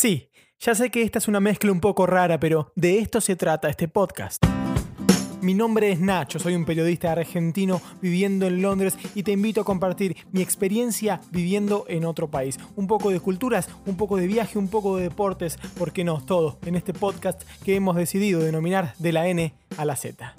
Sí, ya sé que esta es una mezcla un poco rara, pero de esto se trata este podcast. Mi nombre es Nacho, soy un periodista argentino viviendo en Londres y te invito a compartir mi experiencia viviendo en otro país. Un poco de culturas, un poco de viaje, un poco de deportes, ¿por qué no? Todo en este podcast que hemos decidido denominar de la N a la Z.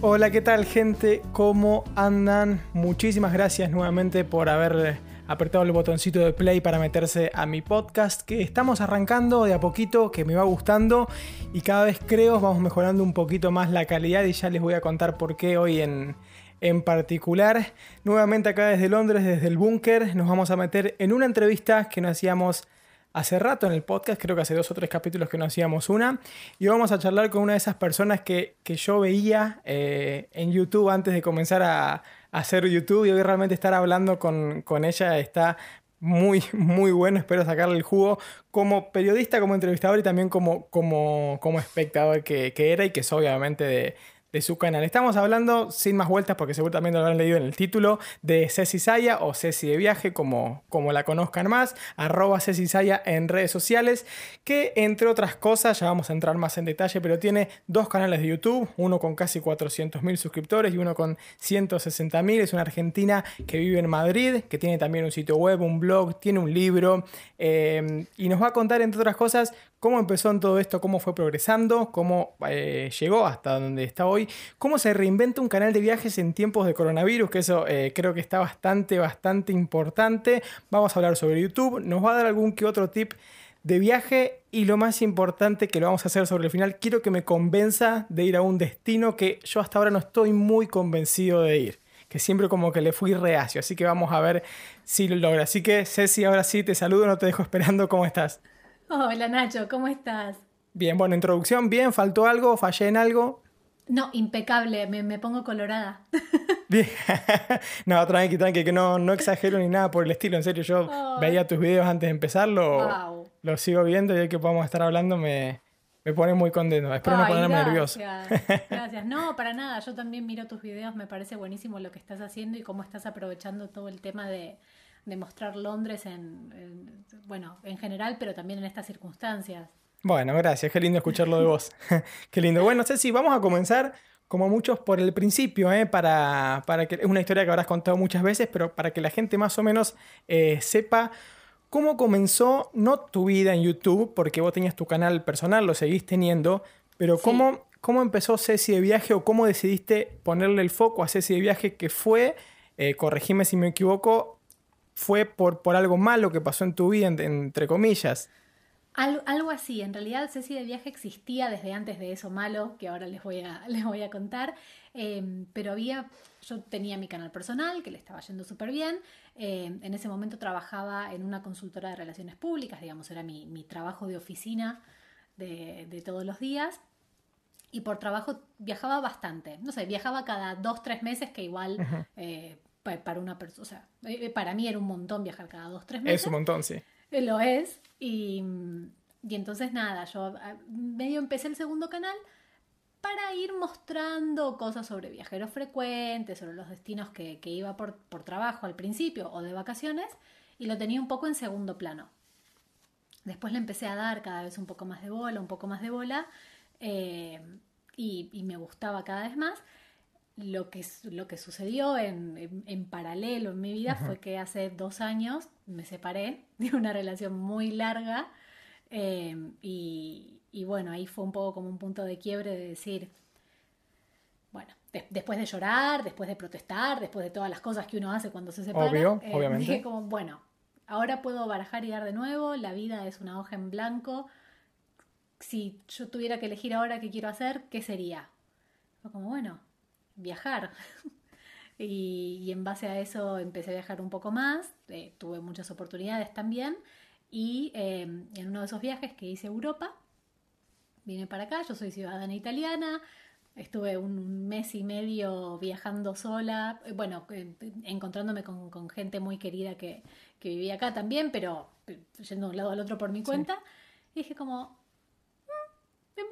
Hola, ¿qué tal gente? ¿Cómo andan? Muchísimas gracias nuevamente por haber apretado el botoncito de play para meterse a mi podcast que estamos arrancando de a poquito, que me va gustando y cada vez creo vamos mejorando un poquito más la calidad y ya les voy a contar por qué hoy en, en particular. Nuevamente acá desde Londres, desde el búnker, nos vamos a meter en una entrevista que nos hacíamos hace rato en el podcast, creo que hace dos o tres capítulos que no hacíamos una, y vamos a charlar con una de esas personas que, yo veía eh, en YouTube antes de comenzar a, hacer YouTube y hoy realmente estar hablando con, ella está muy, muy bueno. Espero sacarle el jugo como periodista, como entrevistador y también como, como, como espectador que, que era y que es obviamente de, de su canal. Estamos hablando, sin más vueltas, porque seguramente lo habrán leído en el título, de Ceci Saya o Ceci de Viaje, como, como la conozcan más, arroba Ceci Saya en redes sociales, que entre otras cosas, ya vamos a entrar más en detalle, pero tiene dos canales de YouTube, uno con casi 400.000 suscriptores y uno con 160.000. Es una argentina que vive en Madrid, que tiene también un sitio web, un blog, tiene un libro, eh, y nos va a contar, entre otras cosas, cómo empezó todo esto, cómo fue progresando, cómo eh, llegó hasta donde está hoy, cómo se reinventa un canal de viajes en tiempos de coronavirus, que eso eh, creo que está bastante, bastante importante. Vamos a hablar sobre YouTube, nos va a dar algún que otro tip de viaje y lo más importante que lo vamos a hacer sobre el final, quiero que me convenza de ir a un destino que yo hasta ahora no estoy muy convencido de ir que siempre como que le fui reacio, así que vamos a ver si lo logra. Así que Ceci, ahora sí te saludo, no te dejo esperando, ¿cómo estás? Hola Nacho, ¿cómo estás? Bien, bueno, introducción, bien, ¿faltó algo? ¿Fallé en algo? No, impecable, me, pongo colorada. Bien, no, tranqui, tranqui, que no, no exagero ni nada por el estilo, en serio, yo veía tus videos antes de empezarlo, lo sigo viendo y hoy que podamos estar hablando me, me pone muy contento, espero no ponerme nervioso. Gracias, no, para nada, yo también miro tus videos, me parece buenísimo lo que estás haciendo y cómo estás aprovechando todo el tema de, de mostrar Londres en, bueno, en general, pero también en estas circunstancias. Bueno, gracias, qué lindo escucharlo de vos. qué lindo. Bueno, si vamos a comenzar como muchos por el principio, ¿eh? para, para, que es una historia que habrás contado muchas veces, pero para que la gente más o menos eh, sepa cómo comenzó, no tu vida en YouTube, porque vos tenías tu canal personal, lo seguís teniendo, pero cómo, cómo empezó Ceci de Viaje o cómo decidiste ponerle el foco a Ceci de Viaje, que fue, eh, corregime si me equivoco, fue por, por algo malo que pasó en tu vida, entre comillas. algo así, en realidad Ceci de Viaje existía desde antes de eso malo, que ahora les voy a, les voy a contar, em, pero había, yo tenía mi canal personal, que le estaba yendo súper bien, em, en ese momento trabajaba en una consultora de relaciones públicas, digamos, era mi, mi trabajo de oficina de, de, todos los días, y por trabajo viajaba bastante, no sé, viajaba cada dos, tres meses, que igual para una persona, o sea, eh, eh, para mí era un montón viajar cada dos, tres meses. Es un montón, sí. Eh, lo es. Y, y entonces nada, yo ah, medio empecé el segundo canal para ir mostrando cosas sobre viajeros frecuentes, sobre los destinos que, que iba por, por, trabajo al principio o de vacaciones, y lo tenía un poco en segundo plano. Después le empecé a dar cada vez un poco más de bola, un poco más de bola, y, y, me gustaba cada vez más lo que, lo que sucedió en, en, paralelo en mi vida fue que hace dos años me separé de una relación muy larga em, y, y, bueno, ahí fue un poco como un punto de quiebre de decir, bueno, después de llorar, después de protestar, después de todas las cosas que uno hace cuando se separa, Obvio, eh, obviamente. dije como, bueno, ahora puedo barajar y dar de nuevo, la vida es una hoja en blanco, si yo tuviera que elegir ahora qué quiero hacer, ¿qué sería? Fue como, bueno, viajar. y, en base a eso empecé a viajar un poco más, eh, tuve muchas oportunidades también y em, en uno de esos viajes que hice a Europa, vine para acá, yo soy ciudadana italiana, estuve un mes y medio viajando sola, eh, bueno, eh, encontrándome con, gente muy querida que, vivía acá también, pero yendo de un lado al otro por mi cuenta, y dije como,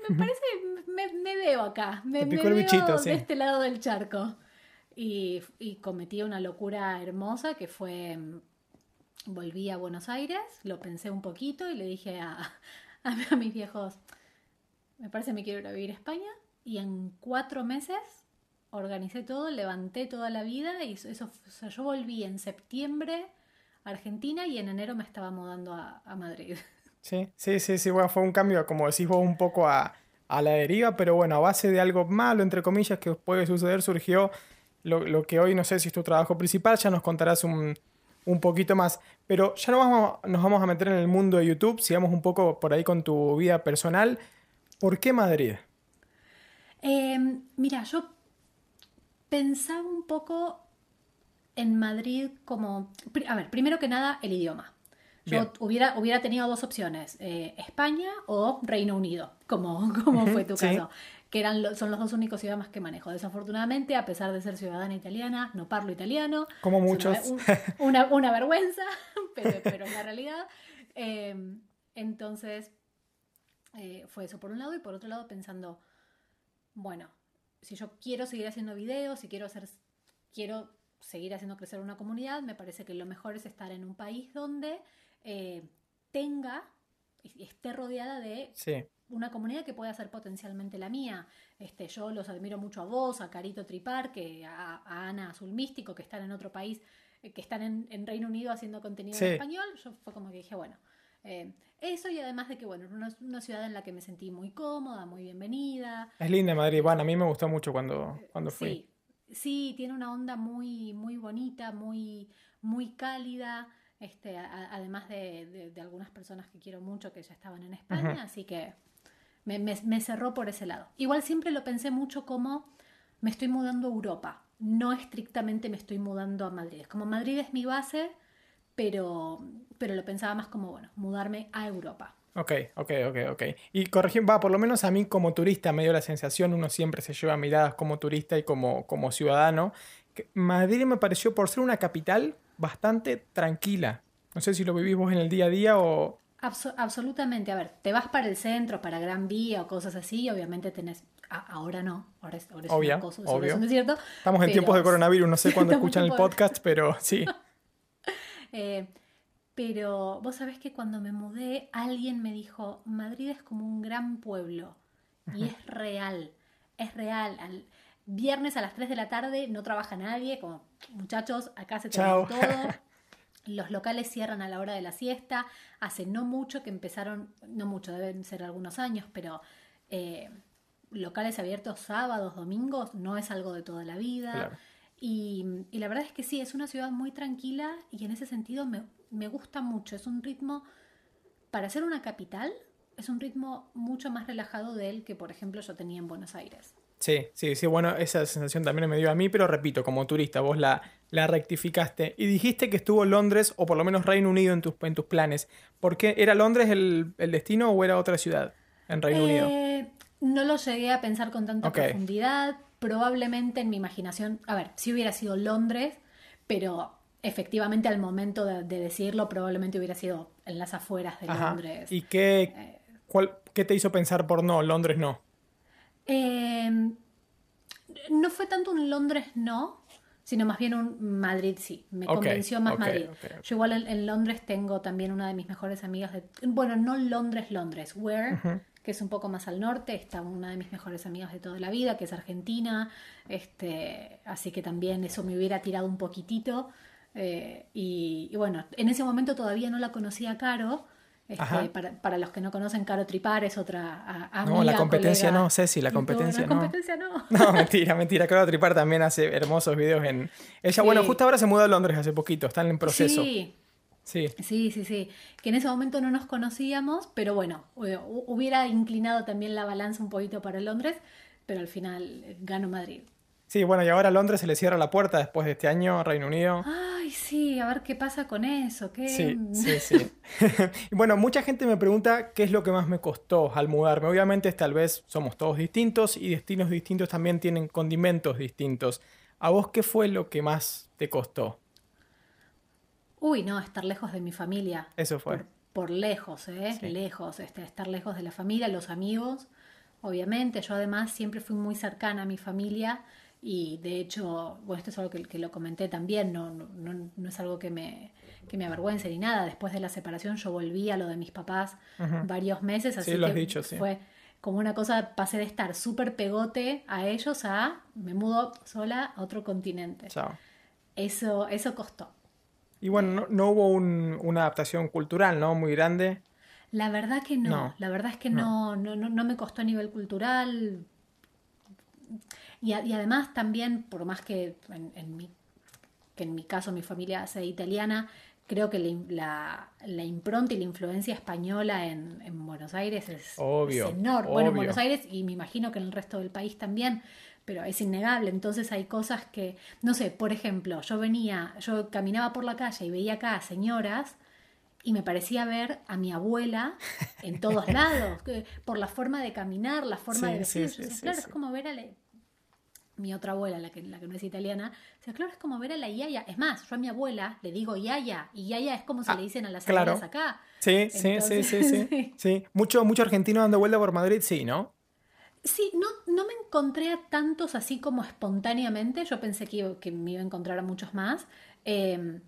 me, parece, me, me, veo acá, me, veo de este lado del charco. Y, y, cometí una locura hermosa que fue volví a Buenos Aires, lo pensé un poquito y le dije a, a, mis viejos, me parece que me quiero ir a vivir a España. Y en cuatro meses organicé todo, levanté toda la vida y eso, yo volví en septiembre a Argentina y en enero me estaba mudando a, Madrid. Sí, sí, sí, sí, fue un cambio, como decís vos, un poco a, a la deriva, pero bueno, a base de algo malo, entre comillas, que puede suceder, surgió lo, que hoy no sé si es tu trabajo principal, ya nos contarás un, un poquito más. Pero ya no vamos, nos vamos a meter en el mundo de YouTube, sigamos un poco por ahí con tu vida personal. ¿Por qué Madrid? Em, mira, yo pensaba un poco en Madrid como... A ver, primero que nada, el idioma. Yo hubiera, hubiera tenido dos opciones, eh, España o Reino Unido, como, como fue tu caso, que eran son los dos únicos idiomas que manejo. Desafortunadamente, a pesar de ser ciudadana italiana, no parlo italiano. Como muchos. Una, una, vergüenza, pero, pero es la realidad. Em, entonces, eh, fue eso por un lado y por otro lado pensando, bueno, si yo quiero seguir haciendo videos, si quiero hacer, quiero seguir haciendo crecer una comunidad, me parece que lo mejor es estar en un país donde eh, tenga y esté rodeada de una comunidad que pueda ser potencialmente la mía. Este, yo los admiro mucho a vos, a Carito Tripar, que a, Ana Azul Místico, que están en otro país, eh, que están en, Reino Unido haciendo contenido en español. Yo fue como que dije, bueno, eh, eso y además de que, bueno, era una, ciudad en la que me sentí muy cómoda, muy bienvenida. Es linda Madrid, bueno, a mí me gustó mucho cuando, cuando fui. Sí, sí, tiene una onda muy, muy bonita, muy, muy cálida este, además de, algunas personas que quiero mucho que ya estaban en España, así que me, cerró por ese lado. Igual siempre lo pensé mucho como me estoy mudando a Europa, no estrictamente me estoy mudando a Madrid. Como Madrid es mi base, pero, pero lo pensaba más como, bueno, mudarme a Europa. Ok, ok, ok, ok. Y corregir, va, por lo menos a mí como turista me dio la sensación, uno siempre se lleva miradas como turista y como, como ciudadano. Madrid me pareció, por ser una capital, bastante tranquila. No sé si lo vivís vos en el día a día o... absolutamente. A ver, te vas para el centro, para Gran Vía o cosas así, obviamente tenés... ahora no, ahora es, ahora una cosa, obvio. Es desierto, Estamos en tiempos de coronavirus, no sé cuándo escuchan el podcast, pero sí. eh, pero vos sabés que cuando me mudé, alguien me dijo, Madrid es como un gran pueblo. Y es real, es real. Al, viernes a las 3 de la tarde no trabaja nadie, como muchachos, acá se trabaja todo. Los locales cierran a la hora de la siesta. Hace no mucho que empezaron, no mucho, deben ser algunos años, pero eh, locales abiertos sábados, domingos, no es algo de toda la vida. Y, la verdad es que sí, es una ciudad muy tranquila y en ese sentido me, me gusta mucho. Es un ritmo, para ser una capital, es un ritmo mucho más relajado de él que, por ejemplo, yo tenía en Buenos Aires. Sí, sí, sí, bueno, esa sensación también me dio a mí, pero repito, como turista, vos la, la rectificaste y dijiste que estuvo Londres o por lo menos Reino Unido en tus, en tus planes. ¿Por qué? ¿Era Londres el, destino o era otra ciudad en Reino Unido? Eh, no lo llegué a pensar con tanta profundidad. Probablemente en mi imaginación, a ver, si hubiera sido Londres, pero efectivamente al momento de, decirlo probablemente hubiera sido en las afueras de Londres. ¿Y qué, eh, cuál, qué te hizo pensar por no, Londres no? Em, no fue tanto un Londres no, sino más bien un Madrid sí. Me convenció más Madrid. Yo igual en, Londres tengo también una de mis mejores amigas de... Bueno, no Londres, Londres, Where, que es un poco más al norte, está una de mis mejores amigas de toda la vida, que es argentina. Este, así que también eso me hubiera tirado un poquitito. Eh, y, y, bueno, en ese momento todavía no la conocía Caro, este, para, los que no conocen, Caro Tripar es otra amiga, No, la competencia no, Ceci, la competencia no. La competencia no. No, mentira, mentira. Caro Tripar también hace hermosos videos en... Ella, bueno, justo ahora se mudó a Londres hace poquito, están en proceso. Sí. Sí. sí, sí, sí. Que en ese momento no nos conocíamos, pero bueno, hubiera inclinado también la balanza un poquito para Londres, pero al final ganó Madrid. Sí, bueno, y ahora a Londres se le cierra la puerta después de este año, Reino Unido. Ay, sí, a ver qué pasa con eso. ¿qué? Sí, sí, sí. bueno, mucha gente me pregunta qué es lo que más me costó al mudarme. Obviamente, tal vez somos todos distintos y destinos distintos también tienen condimentos distintos. ¿A vos qué fue lo que más te costó? Uy, no, estar lejos de mi familia. Eso fue. Por, lejos, ¿eh? Lejos, este, estar lejos de la familia, los amigos. Obviamente, yo además siempre fui muy cercana a mi familia Y de hecho, bueno, esto es algo que, lo comenté también, no, no, no, es algo que me, que me avergüence ni nada. Después de la separación yo volví a lo de mis papás varios meses, así lo que dicho, fue como una cosa, pasé de estar súper pegote a ellos a me mudo sola a otro continente. Eso, eso costó. Y bueno, no, hubo una adaptación cultural, ¿no? Muy grande. La verdad que no, la verdad es que no. No, no, me costó a nivel cultural. Y, además también, por más que en, mi, que en mi caso mi familia sea italiana, creo que la, la, impronta y la influencia española en, Buenos Aires es, enorme. Bueno, en Buenos Aires y me imagino que en el resto del país también, pero es innegable. Entonces hay cosas que, no sé, por ejemplo, yo venía, yo caminaba por la calle y veía acá señoras y me parecía ver a mi abuela en todos lados, por la forma de caminar, la forma de vestir. claro, es como ver a mi otra abuela, la que, la que no es italiana, o claro, es como ver a la Yaya. Es más, yo a mi abuela le digo Yaya, y Yaya es como se ah, le dicen a las claro. acá. Sí, sí, sí, sí, sí, Mucho, mucho argentino dando vuelta por Madrid, sí, ¿no? Sí, no, no me encontré a tantos así como espontáneamente. Yo pensé que, que me iba a encontrar a muchos más. Em,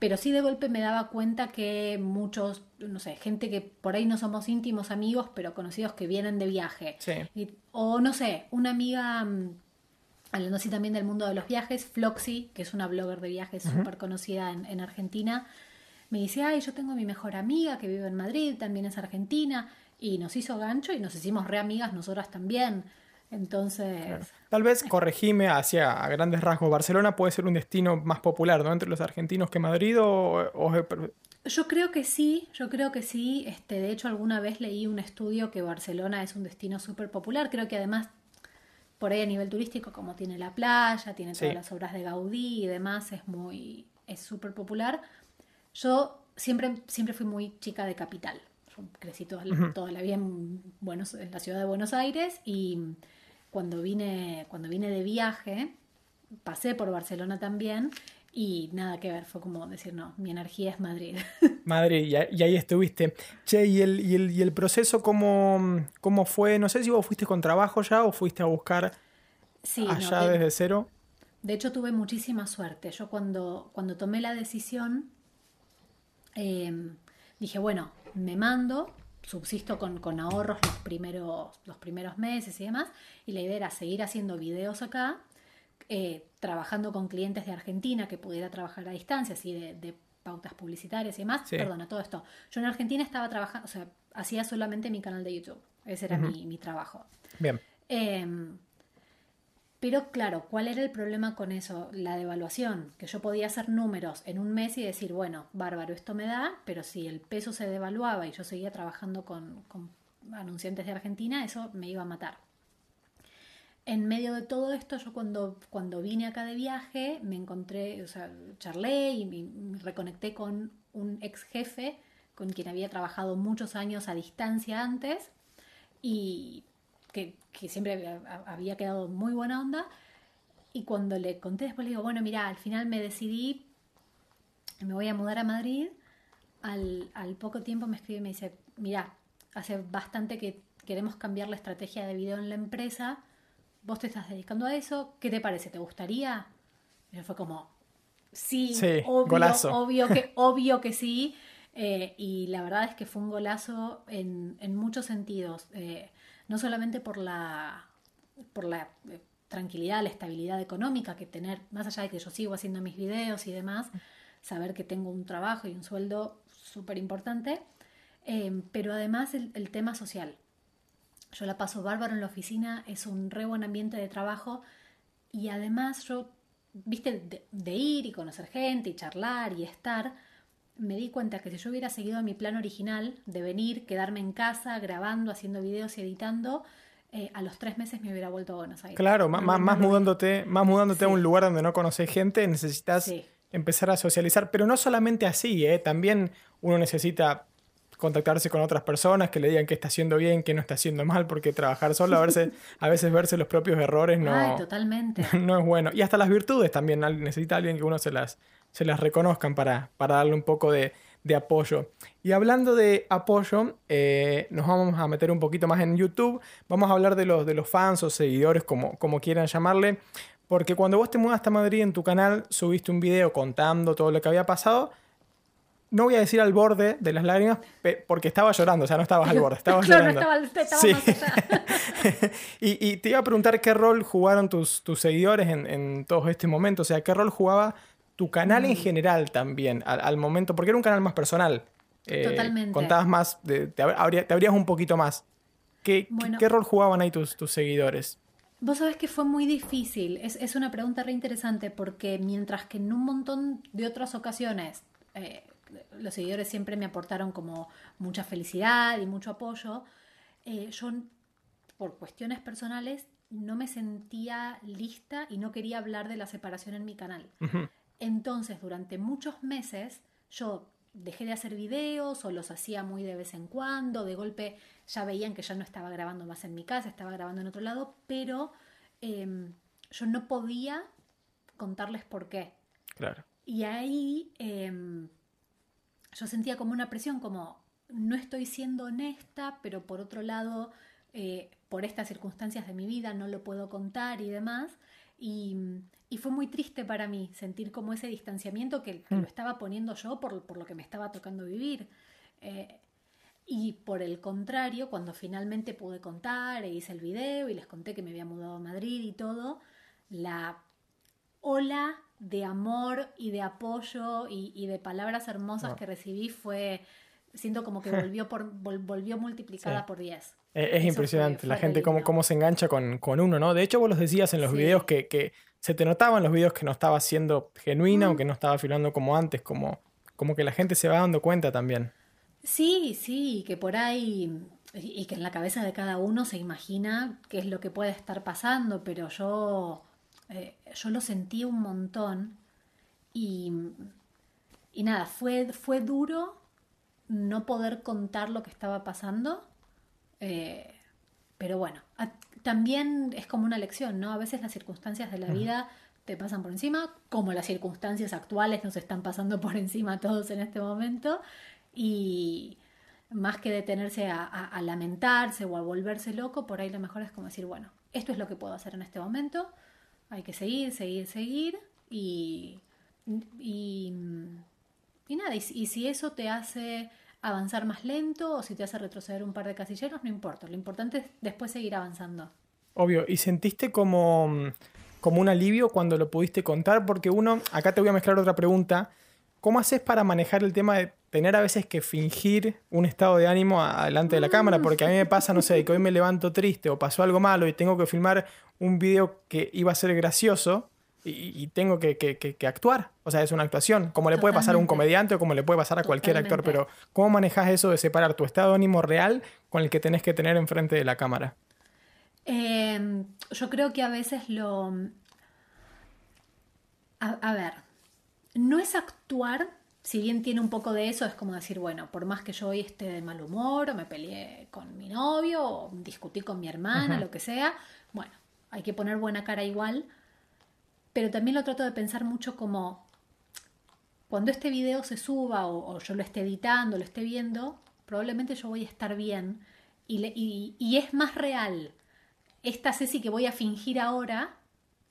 pero sí de golpe me daba cuenta que muchos, no sé, gente que por ahí no somos íntimos amigos, pero conocidos que vienen de viaje. Sí. o no sé, una amiga mm, hablando así también del mundo de los viajes, Floxy, que es una blogger de viajes súper conocida en, Argentina, me dice, ay, yo tengo a mi mejor amiga que vive en Madrid, también es argentina, y nos hizo gancho y nos hicimos re amigas nosotras también. Entonces... Tal vez corregime hacia a grandes rasgos. Barcelona puede ser un destino más popular, ¿no? Entre los argentinos que Madrid o, Yo creo que sí, yo creo que sí. Este, de hecho, alguna vez leí un estudio que Barcelona es un destino súper popular. Creo que además por ahí a nivel turístico, como tiene la playa, tiene todas las obras de Gaudí y demás, es muy, es súper popular. Yo siempre, siempre fui muy chica de capital. crecí toda, la vida en, Buenos, en la ciudad de Buenos Aires y cuando vine, cuando vine de viaje, pasé por Barcelona también y nada que ver, fue como decir, no, mi energía es Madrid. Madrid, y, ahí estuviste. Che, ¿y el, y el, y el proceso cómo, cómo, fue? No sé si vos fuiste con trabajo ya o fuiste a buscar allá desde cero. De hecho, tuve muchísima suerte. Yo cuando, cuando tomé la decisión, em, dije, bueno, me mando, subsisto con, con, ahorros los primeros, los primeros meses y demás, y la idea era seguir haciendo videos acá eh, trabajando con clientes de Argentina que pudiera trabajar a distancia, así de, pautas publicitarias y demás. Perdona, todo esto. Yo en Argentina estaba trabajando, o sea, hacía solamente mi canal de YouTube. Ese era mi, trabajo. Bien. Em, pero claro, ¿cuál era el problema con eso? La devaluación, que yo podía hacer números en un mes y decir, bueno, bárbaro, esto me da, pero si el peso se devaluaba y yo seguía trabajando con anunciantes de Argentina, eso me iba a matar en medio de todo esto, yo cuando, cuando vine acá de viaje, me encontré, o sea, charlé y me, reconecté con un ex jefe con quien había trabajado muchos años a distancia antes y que, siempre había, quedado muy buena onda. Y cuando le conté después le digo, bueno, mira, al final me decidí, me voy a mudar a Madrid. Al, al poco tiempo me escribe y me dice, mira, hace bastante que queremos cambiar la estrategia de video en la empresa vos te estás dedicando a eso, ¿qué te parece? ¿Te gustaría? Y fue como, sí, obvio, obvio, que, obvio que sí. Eh, y la verdad es que fue un golazo en, muchos sentidos, eh, no solamente por la, por la eh, tranquilidad, la estabilidad económica que tener, más allá de que yo sigo haciendo mis videos y demás, saber que tengo un trabajo y un sueldo súper importante, pero además el tema social. Yo la paso bárbaro en la oficina, es un re buen ambiente de trabajo y además yo, viste, de, ir y conocer gente y charlar y estar, me di cuenta que si yo hubiera seguido mi plan original de venir, quedarme en casa, grabando, haciendo videos y editando, eh, a los tres meses me hubiera vuelto a Buenos Aires. Claro, más, más, mudándote, más mudándote a un lugar donde no conoces gente, necesitas empezar a socializar, pero no solamente así, ¿eh? también uno necesita contactarse con otras personas que le digan qué está haciendo bien, qué no está haciendo mal, porque trabajar solo a veces, a veces verse los propios errores no, totalmente. no es bueno. Y hasta las virtudes también, necesita alguien que uno se las, se las reconozcan para, para darle un poco de, apoyo. Y hablando de apoyo, eh, nos vamos a meter un poquito más en YouTube. Vamos a hablar de los, de los fans o seguidores, como, como quieran llamarle. Porque cuando vos te mudaste a Madrid en tu canal, subiste un video contando todo lo que había pasado. No voy a decir al borde de las lágrimas, porque estaba llorando, o sea, no estabas al borde, estabas llorando. No estaba, estaba sí. más allá. y, te iba a preguntar qué rol jugaron tus, tus seguidores en, en todos este momento, o sea, qué rol jugaba tu canal en mm. general también, al, momento, porque era un canal más personal. Eh, Totalmente. Contabas más, te, abrías un poquito más. ¿Qué, ¿Qué, rol jugaban ahí tus, tus seguidores? Vos sabés que fue muy difícil. Es, es, una pregunta re interesante porque mientras que en un montón de otras ocasiones eh, los seguidores siempre me aportaron como mucha felicidad y mucho apoyo, eh, yo por cuestiones personales no me sentía lista y no quería hablar de la separación en mi canal. Entonces, durante muchos meses, yo dejé de hacer videos o los hacía muy de vez en cuando, de golpe ya veían que ya no estaba grabando más en mi casa, estaba grabando en otro lado, pero em, yo no podía contarles por qué. Claro. Y ahí em, yo sentía como una presión, como no estoy siendo honesta, pero por otro lado, eh, por estas circunstancias de mi vida no lo puedo contar y demás. Y, fue muy triste para mí sentir como ese distanciamiento que, lo mm. estaba poniendo yo por, lo que me estaba tocando vivir. Eh, y por el contrario, cuando finalmente pude contar e hice el video y les conté que me había mudado a Madrid y todo, la ola de amor y de apoyo y, de palabras hermosas ah. que recibí fue, siento como que volvió, por, volvió multiplicada por 10. Es, impresionante la gente cómo, cómo, se engancha con, uno, ¿no? De hecho, vos los decías en los videos que, se te notaban los videos que no estaba siendo genuina o mm. que no estaba filmando como antes, como, como que la gente se va dando cuenta también. Sí, sí, que por ahí y que en la cabeza de cada uno se imagina qué es lo que puede estar pasando, pero yo, eh, yo lo sentí un montón y, y nada, fue, fue duro no poder contar lo que estaba pasando eh, pero bueno, también es como una lección, ¿no? A veces las circunstancias de la vida te pasan por encima, como las circunstancias actuales nos están pasando por encima a todos en este momento. Y más que detenerse a, lamentarse o a volverse loco, por ahí lo mejor es como decir, bueno, esto es lo que puedo hacer en este momento, hay que seguir, seguir, seguir y, y, nada, y si eso te hace avanzar más lento o si te hace retroceder un par de casilleros, no importa. Lo importante es después seguir avanzando. Obvio. ¿Y sentiste como, como un alivio cuando lo pudiste contar? Porque uno, acá te voy a mezclar otra pregunta. ¿Cómo haces para manejar el tema de tener a veces que fingir un estado de ánimo delante de la cámara? Porque a mí me pasa, no sé, que hoy me levanto triste o pasó algo malo y tengo que filmar un video que iba a ser gracioso y, tengo que, actuar. O sea, es una actuación. Como le puede pasar a un comediante o como le puede pasar a cualquier actor. Pero, ¿cómo manejas eso de separar tu estado de ánimo real con el que tenés que tener enfrente de la cámara? Em, yo creo que a veces lo. A, ver, no es actuar, si bien tiene un poco de eso, es como decir, bueno, por más que yo hoy esté de mal humor, o me peleé con mi novio, o discutí con mi hermana, lo que sea, bueno, hay que poner buena cara igual pero también lo trato de pensar mucho como cuando este video se suba o, yo lo esté editando, lo esté viendo, probablemente yo voy a estar bien y, y, es más real esta Ceci que voy a fingir ahora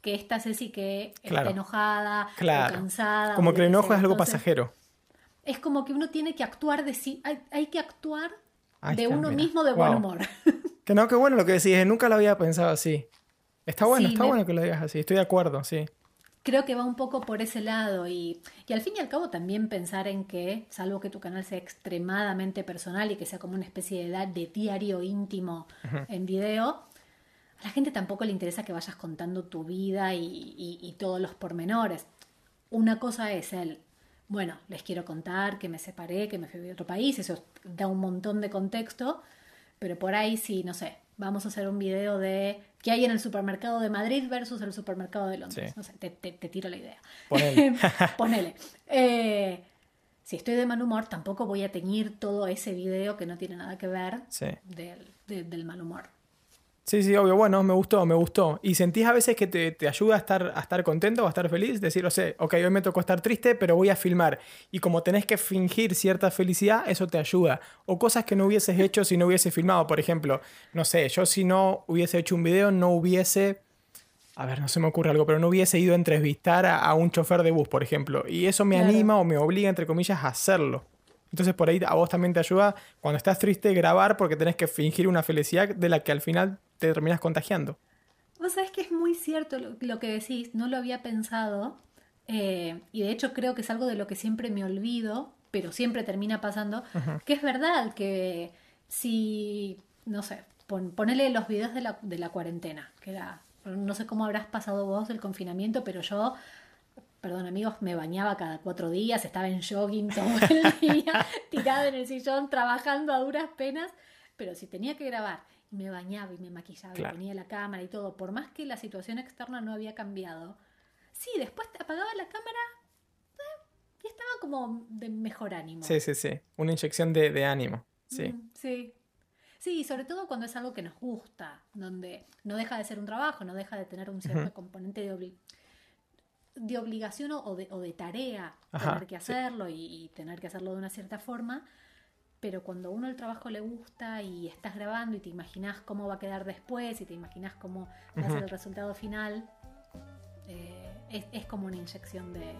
que esta Ceci que está enojada o cansada. Como que el enojo es algo pasajero. Es como que uno tiene que actuar de sí, hay, que actuar de uno mismo de buen humor. Que no, qué bueno lo que decís, nunca lo había pensado así. Está bueno, está bueno que lo digas así, estoy de acuerdo, sí. Creo que va un poco por ese lado y, y, al fin y al cabo también pensar en que, salvo que tu canal sea extremadamente personal y que sea como una especie de, de diario íntimo en video, a la gente tampoco le interesa que vayas contando tu vida y, y, todos los pormenores. Una cosa es el, bueno, les quiero contar que me separé, que me fui a otro país, eso da un montón de contexto, pero por ahí sí, no sé, vamos a hacer un video de qué hay en el supermercado de Madrid versus el supermercado de Londres. No sé, te, tiro la idea. Ponele. Ponele. Eh, si estoy de mal humor, tampoco voy a teñir todo ese video que no tiene nada que ver del mal humor. Sí, sí, obvio. Bueno, me gustó, me gustó. ¿Y sentís a veces que te, ayuda a estar, a estar contento o a estar feliz? Decir, o sea, ok, hoy me tocó estar triste, pero voy a filmar. Y como tenés que fingir cierta felicidad, eso te ayuda. O cosas que no hubieses hecho si no hubiese filmado. Por ejemplo, no sé, yo si no hubiese hecho un video, no hubiese a ver, no se me ocurre algo, pero no hubiese ido a entrevistar a, un chofer de bus, por ejemplo. Y eso me anima o me obliga, entre comillas, a hacerlo. Entonces por ahí a vos también te ayuda cuando estás triste grabar porque tenés que fingir una felicidad de la que al final te terminas contagiando. Vos sabés que es muy cierto lo, que decís, no lo había pensado. Eh, y de hecho creo que es algo de lo que siempre me olvido, pero siempre termina pasando, que es verdad que si, no sé, ponele los videos de la, de la cuarentena, que era, no sé cómo habrás pasado vos el confinamiento, pero yo perdón amigos, me bañaba cada cuatro días, estaba en jogging todo el día, tirada en el sillón, trabajando a duras penas, pero si tenía que grabar me bañaba y me maquillaba y ponía la cámara y todo, por más que la situación externa no había cambiado, sí, después te apagaba la cámara eh, y estaba como de mejor ánimo. Sí, sí, sí, una inyección de, ánimo, sí. Mm, sí. Sí, sobre todo cuando es algo que nos gusta, donde no deja de ser un trabajo, no deja de tener un cierto componente de obligación de obligación o de, o de tarea tener que hacerlo y, tener que hacerlo de una cierta forma, pero cuando a uno el trabajo le gusta y estás grabando y te imaginas cómo va a quedar después y te imaginas cómo va a ser el resultado final, eh, es, como una inyección de,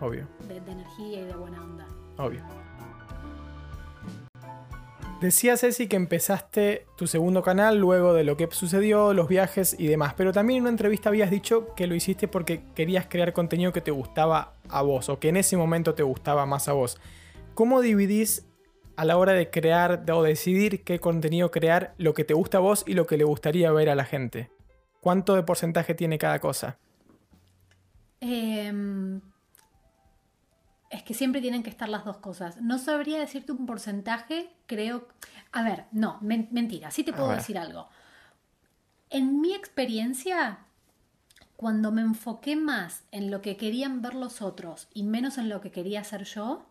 Obvio. de energía y de buena onda. Obvio. Decía Ceci que empezaste tu segundo canal luego de lo que sucedió, los viajes y demás, pero también en una entrevista habías dicho que lo hiciste porque querías crear contenido que te gustaba a vos o que en ese momento te gustaba más a vos. ¿Cómo dividís a la hora de crear o decidir qué contenido crear lo que te gusta a vos y lo que le gustaría ver a la gente? ¿Cuánto de porcentaje tiene cada cosa? Eh, es que siempre tienen que estar las dos cosas. No sabría decirte un porcentaje, creo... A ver, no, mentira, sí te puedo decir algo. En mi experiencia, cuando me enfoqué más en lo que querían ver los otros y menos en lo que quería hacer yo,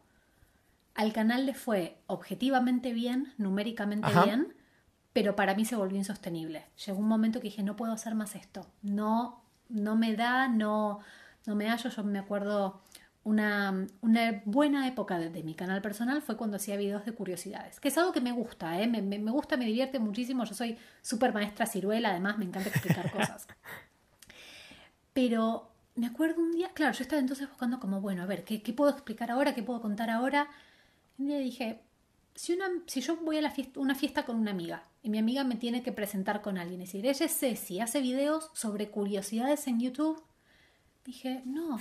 al canal le fue objetivamente bien, numéricamente bien, pero para mí se volvió insostenible. Llegó un momento que dije, no puedo hacer más esto. No, no me da, no, no me hallo. Yo me acuerdo una, buena época de, mi canal personal fue cuando hacía videos de curiosidades, que es algo que me gusta, ¿eh? me, gusta, me divierte muchísimo, yo soy súper maestra ciruela, además me encanta explicar cosas. Pero me acuerdo un día, claro, yo estaba entonces buscando como, bueno, a ver, ¿qué, puedo explicar ahora? ¿Qué puedo contar ahora? Y día dije, si, una, si yo voy a la fiesta, una fiesta con una amiga y mi amiga me tiene que presentar con alguien, es decir, ella es Ceci, hace videos sobre curiosidades en YouTube, dije, no,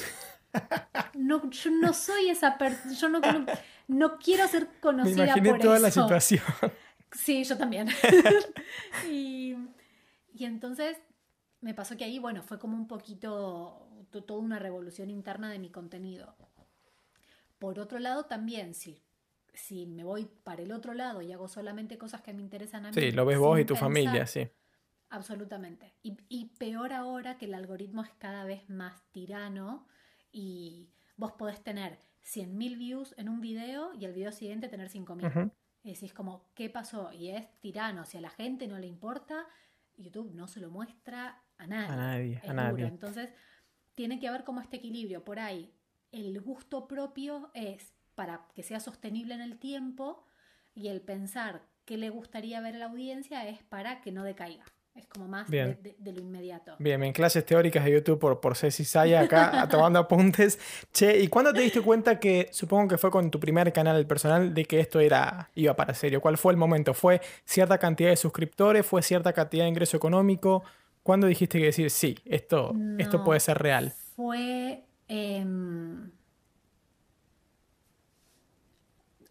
no, yo no soy esa persona, yo no, no, quiero ser conocida Me imaginé toda la situación. Sí, yo también. y, entonces me pasó que ahí, bueno, fue como un poquito, toda una revolución interna de mi contenido. Por otro lado, también, si, si me voy para el otro lado y hago solamente cosas que me interesan a mí. Sí, lo ves vos y tu familia, sí. Absolutamente. Y, y, peor ahora que el algoritmo es cada vez más tirano y vos podés tener 100.000 views en un video y el video siguiente tener 5.000. Y decís como, ¿qué pasó? Y es tirano, si a la gente no le importa, YouTube no se lo muestra a nadie. A nadie, a nadie. Entonces, tiene que haber como este equilibrio. Por ahí, el gusto propio es para que sea sostenible en el tiempo y el pensar qué le gustaría ver a la audiencia es para que no decaiga. Es como más de, lo inmediato. Bien, en clases teóricas de YouTube por, por Ceci Saya acá tomando apuntes. Che, ¿y cuándo te diste cuenta que, supongo que fue con tu primer canal personal, de que esto era, iba para serio? ¿Cuál fue el momento? ¿Fue cierta cantidad de suscriptores? ¿Fue cierta cantidad de ingreso económico? ¿Cuándo dijiste que decir, sí, esto, esto puede ser real? Fue... Em,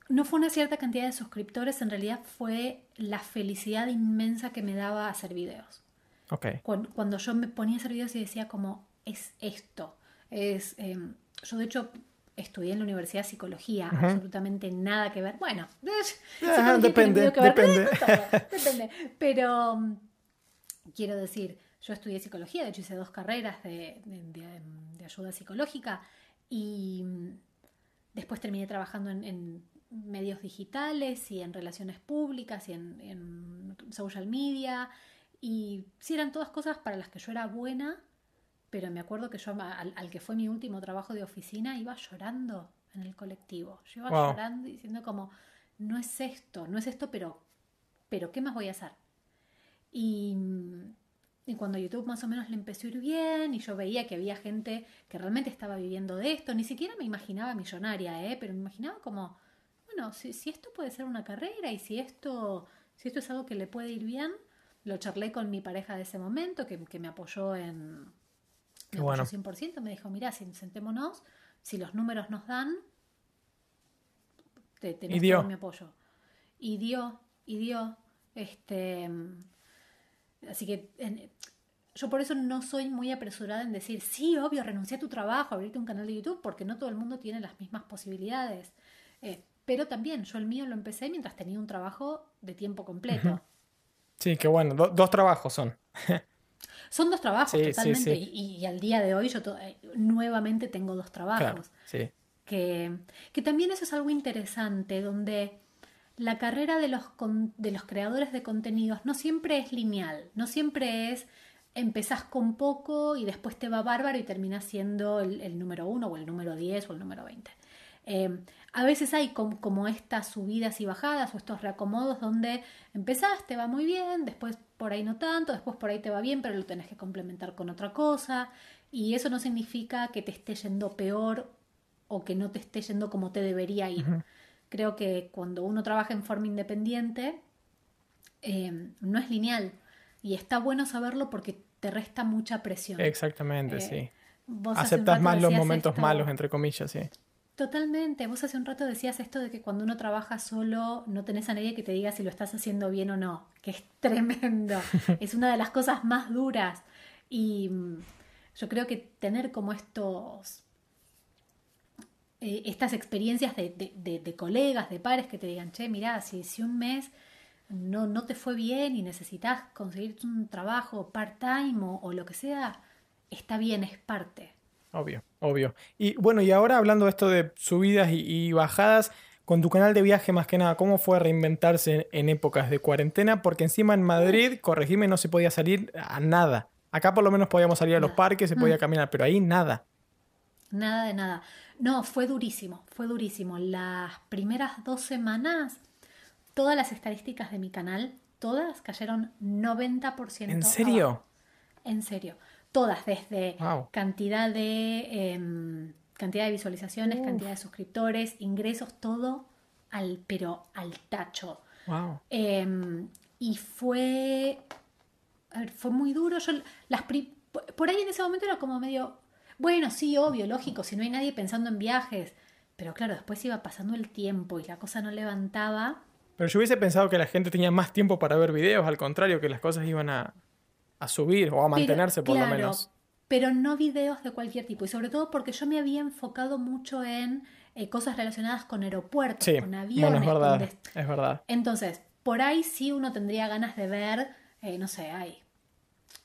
no fue una cierta cantidad de suscriptores, en realidad fue la felicidad inmensa que me daba hacer videos. Okay. Cuando, yo me ponía a hacer videos y decía como, es esto. Es, em, yo de hecho estudié en la Universidad Psicología, absolutamente nada que ver. Bueno, depende, depende. depende. Pero em, quiero decir, yo estudié psicología, de hecho hice dos carreras de, de, ayuda psicológica y em, después terminé trabajando en medios digitales y en relaciones públicas y en, social media. Y sí eran todas cosas para las que yo era buena, pero me acuerdo que yo al, que fue mi último trabajo de oficina iba llorando en el colectivo. Yo iba llorando y diciendo como, no es esto, no es esto, pero, pero ¿qué más voy a hacer? Y, y cuando YouTube más o menos le empezó a ir bien y yo veía que había gente que realmente estaba viviendo de esto, ni siquiera me imaginaba millonaria, ¿eh? pero me imaginaba como, bueno, si, si esto puede ser una carrera y si esto, si esto es algo que le puede ir bien, lo charlé con mi pareja de ese momento, que, que me apoyó en... Me bueno. apoyó 100%, me dijo, mira, sentémonos, si los números nos dan, te, tenés todo mi apoyo. Y dio, y dio. Este, así que en- yo por eso no soy muy apresurada en decir, sí, obvio, renuncié a tu trabajo, abrirte un canal de YouTube, porque no todo el mundo tiene las mismas posibilidades. Eh, pero también yo el mío lo empecé mientras tenía un trabajo de tiempo completo. Sí, qué bueno. Do- dos trabajos son. Son dos trabajos Sí, totalmente. sí. Y, y al día de hoy yo eh, nuevamente tengo dos trabajos. Claro, sí. que, que también eso es algo interesante, donde la carrera de los, de los creadores de contenidos no siempre es lineal, no siempre es empezás con poco y después te va bárbaro y terminás siendo el, el número uno o el número 10 o el número 20. Eh, a veces hay com- como estas subidas y bajadas o estos reacomodos donde empezás, te va muy bien, después por ahí no tanto, después por ahí te va bien, pero lo tenés que complementar con otra cosa. Y eso no significa que te esté yendo peor o que no te esté yendo como te debería ir. Creo que cuando uno trabaja en forma independiente, eh, no es lineal. Y está bueno saberlo porque te resta mucha presión. Exactamente, Eh, sí. Aceptas más los momentos esto- malos, entre comillas, sí. Totalmente. Vos hace un rato decías esto de que cuando uno trabaja solo no tenés a nadie que te diga si lo estás haciendo bien o no, que es tremendo. es una de las cosas más duras. Y mm, yo creo que tener como estos eh, estas experiencias de, de- de- de colegas, de pares que te digan, che, mirá, si, si un mes no, no te fue bien y necesitas conseguir un trabajo part-time o, o lo que sea, está bien, es parte. Obvio, obvio. Y bueno, y ahora hablando de esto de subidas y, y bajadas, con tu canal de viaje más que nada, ¿cómo fue reinventarse en, en épocas de cuarentena? Porque encima en Madrid, corregime, no se podía salir a nada. Acá por lo menos podíamos salir a los Nada. parques, se podía caminar, pero ahí nada. Nada de nada. No, fue durísimo, fue durísimo. Las primeras dos semanas, todas las estadísticas de mi canal, todas cayeron 90%. ¿En serio? abajo. En serio. Todas, desde Wow. cantidad de em, cantidad de visualizaciones, Uf. cantidad de suscriptores, ingresos, todo al, pero al tacho. Wow. Em, y fue. a ver, fue muy duro. Yo las pri- por ahí en ese momento era como medio. Bueno, sí, obvio, lógico, si no hay nadie pensando en viajes. Pero claro, después iba pasando el tiempo y la cosa no levantaba. Pero yo hubiese pensado que la gente tenía más tiempo para ver videos, al contrario, que las cosas iban a, a subir o a mantenerse Pero, por claro, lo menos. Pero no videos de cualquier tipo. Y sobre todo porque yo me había enfocado mucho en eh, cosas relacionadas con aeropuertos, Sí, con bueno, aviones. es con verdad, es verdad. Entonces, por ahí sí uno tendría ganas de ver, eh, no sé, ay,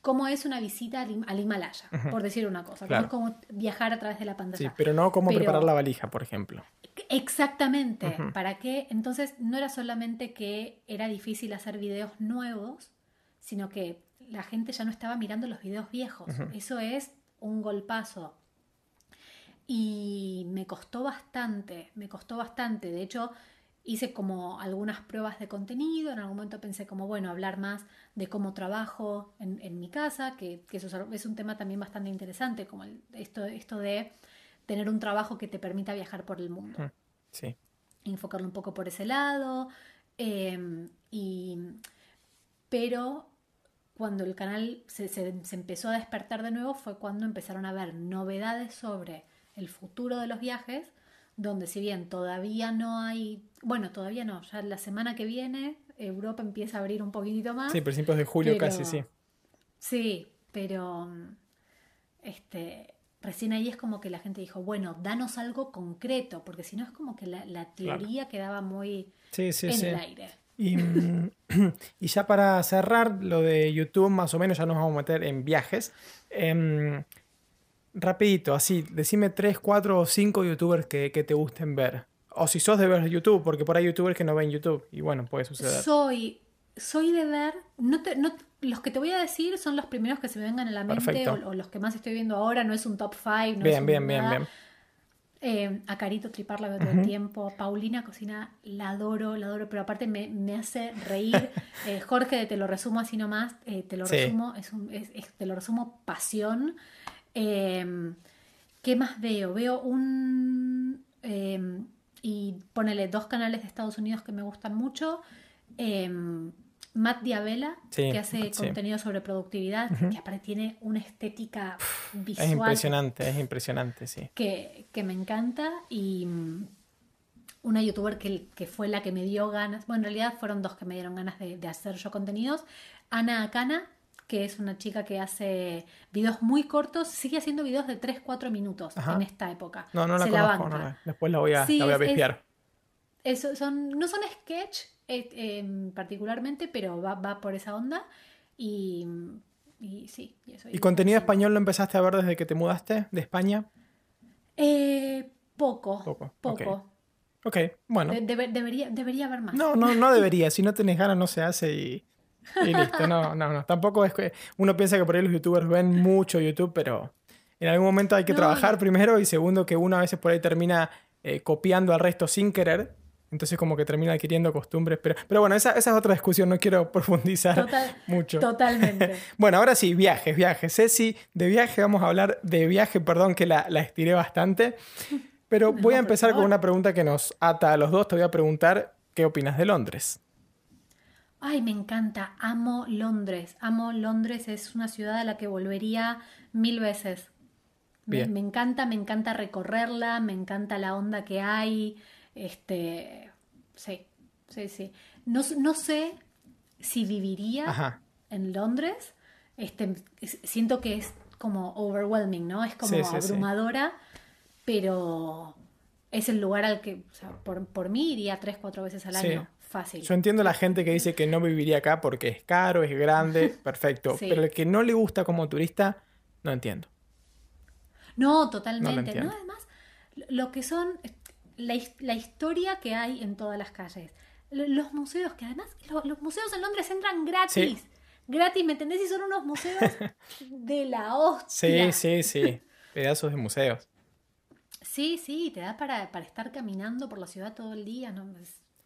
cómo es una visita al, Him- al Himalaya, por decir una cosa. Claro. Cómo es como viajar a través de la Sí, pantalla. pero no cómo Pero- preparar la valija, por ejemplo. Exactamente. ¿Para qué? Entonces, no era solamente que era difícil hacer videos nuevos, sino que la gente ya no estaba mirando los videos viejos. Eso es un golpazo. Y me costó bastante, me costó bastante. De hecho, hice como algunas pruebas de contenido. En algún momento pensé como, bueno, hablar más de cómo trabajo en, en mi casa, que, que eso es, un tema también bastante interesante, como el- esto, esto de tener un trabajo que te permita viajar por el mundo. Sí. enfocarlo un poco por ese lado. eh, y, pero cuando el canal se, se- se empezó a despertar de nuevo fue cuando empezaron a haber novedades sobre el futuro de los viajes, donde si bien todavía no hay, bueno, todavía no, ya la semana que viene Europa empieza a abrir un poquitito más. Sí, principios de julio pero- casi, sí. Sí, pero este, recién ahí es como que la gente dijo, bueno, danos algo concreto, porque si no es como que la, la teoría quedaba muy Sí, sí, en sí. el aire. Y, mm, y ya para cerrar lo de YouTube, más o menos ya nos vamos a meter en viajes. Em, rapidito, así, decime 3, 4 o 5 youtubers que, que te gusten ver. O si sos de ver YouTube, porque por ahí hay youtubers que no ven YouTube. Y bueno, puede suceder. Soy, soy de ver, no te- no- los que te voy a decir son los primeros que se me vengan a la mente o, o los que más estoy viendo ahora, no es un top 5, no es bien, bien, bien, nada. bien. Eh, a Carito Tripar la veo todo el tiempo. Paulina Cocina la adoro, la adoro, pero aparte me, me hace reír. Eh, Jorge, te lo resumo así nomás, eh, te lo resumo, es un, es, te lo resumo pasión. Em, ¿Qué más veo? Veo un... Em, y ponele dos canales de Estados Unidos que me gustan mucho. Matt Diabela, que hace contenido sobre productividad, que aparte tiene una estética visual. Es impresionante, es impresionante, sí. Que, me encanta y mm, una youtuber que, que, fue la que me dio ganas, bueno, en realidad fueron dos que me dieron ganas de, hacer yo contenidos. Ana Akana, que es una chica que hace videos muy cortos, sigue haciendo videos de 3-4 minutos en esta época. No, no la conozco, después la voy a, la voy a eso son, no son sketch eh, particularmente, pero va, va, por esa onda. Y, y sí. Y, eso, ¿Y contenido español lo empezaste a ver desde que te mudaste de España? Eh, poco. Poco. Poco. Ok, bueno. debería, debería haber más. No, no, no debería. si no tenés ganas, no se hace y, y listo. No, no, no. Tampoco es que. Uno piensa que por ahí los youtubers ven mucho YouTube, pero en algún momento hay que trabajar primero y segundo que uno a veces por ahí termina eh, copiando al resto sin querer entonces como que termina adquiriendo costumbres. Pero, pero bueno, esa, esa es otra discusión, no quiero profundizar mucho. Totalmente. bueno, ahora sí, viajes, viajes. Ceci, de viaje vamos a hablar de viaje, perdón que la, la estiré bastante. Pero voy a empezar con una pregunta que nos ata a los dos. Te voy a preguntar, ¿qué opinas de Londres? Ay, me encanta, amo Londres. Amo Londres, es una ciudad a la que volvería mil veces. Me, me, encanta, me encanta recorrerla, me encanta la onda que hay. Este, sí, sí, sí. No, no sé si viviría en Londres. Este, siento que es como overwhelming, ¿no? Es como abrumadora, pero es el lugar al que, o sea, por, por mí iría tres, cuatro veces al año. Fácil. Yo entiendo la gente que dice que no viviría acá porque es caro, es grande, perfecto. Pero el que no le gusta como turista, no entiendo. No, totalmente. No, además, lo que son, la, historia que hay en todas las calles. Los museos, que además los, museos en Londres entran gratis. Gratis, ¿me entendés? Y son unos museos de la hostia. Sí, sí, sí. Pedazos de museos. Sí, sí, te da para, estar caminando por la ciudad todo el día. ¿no?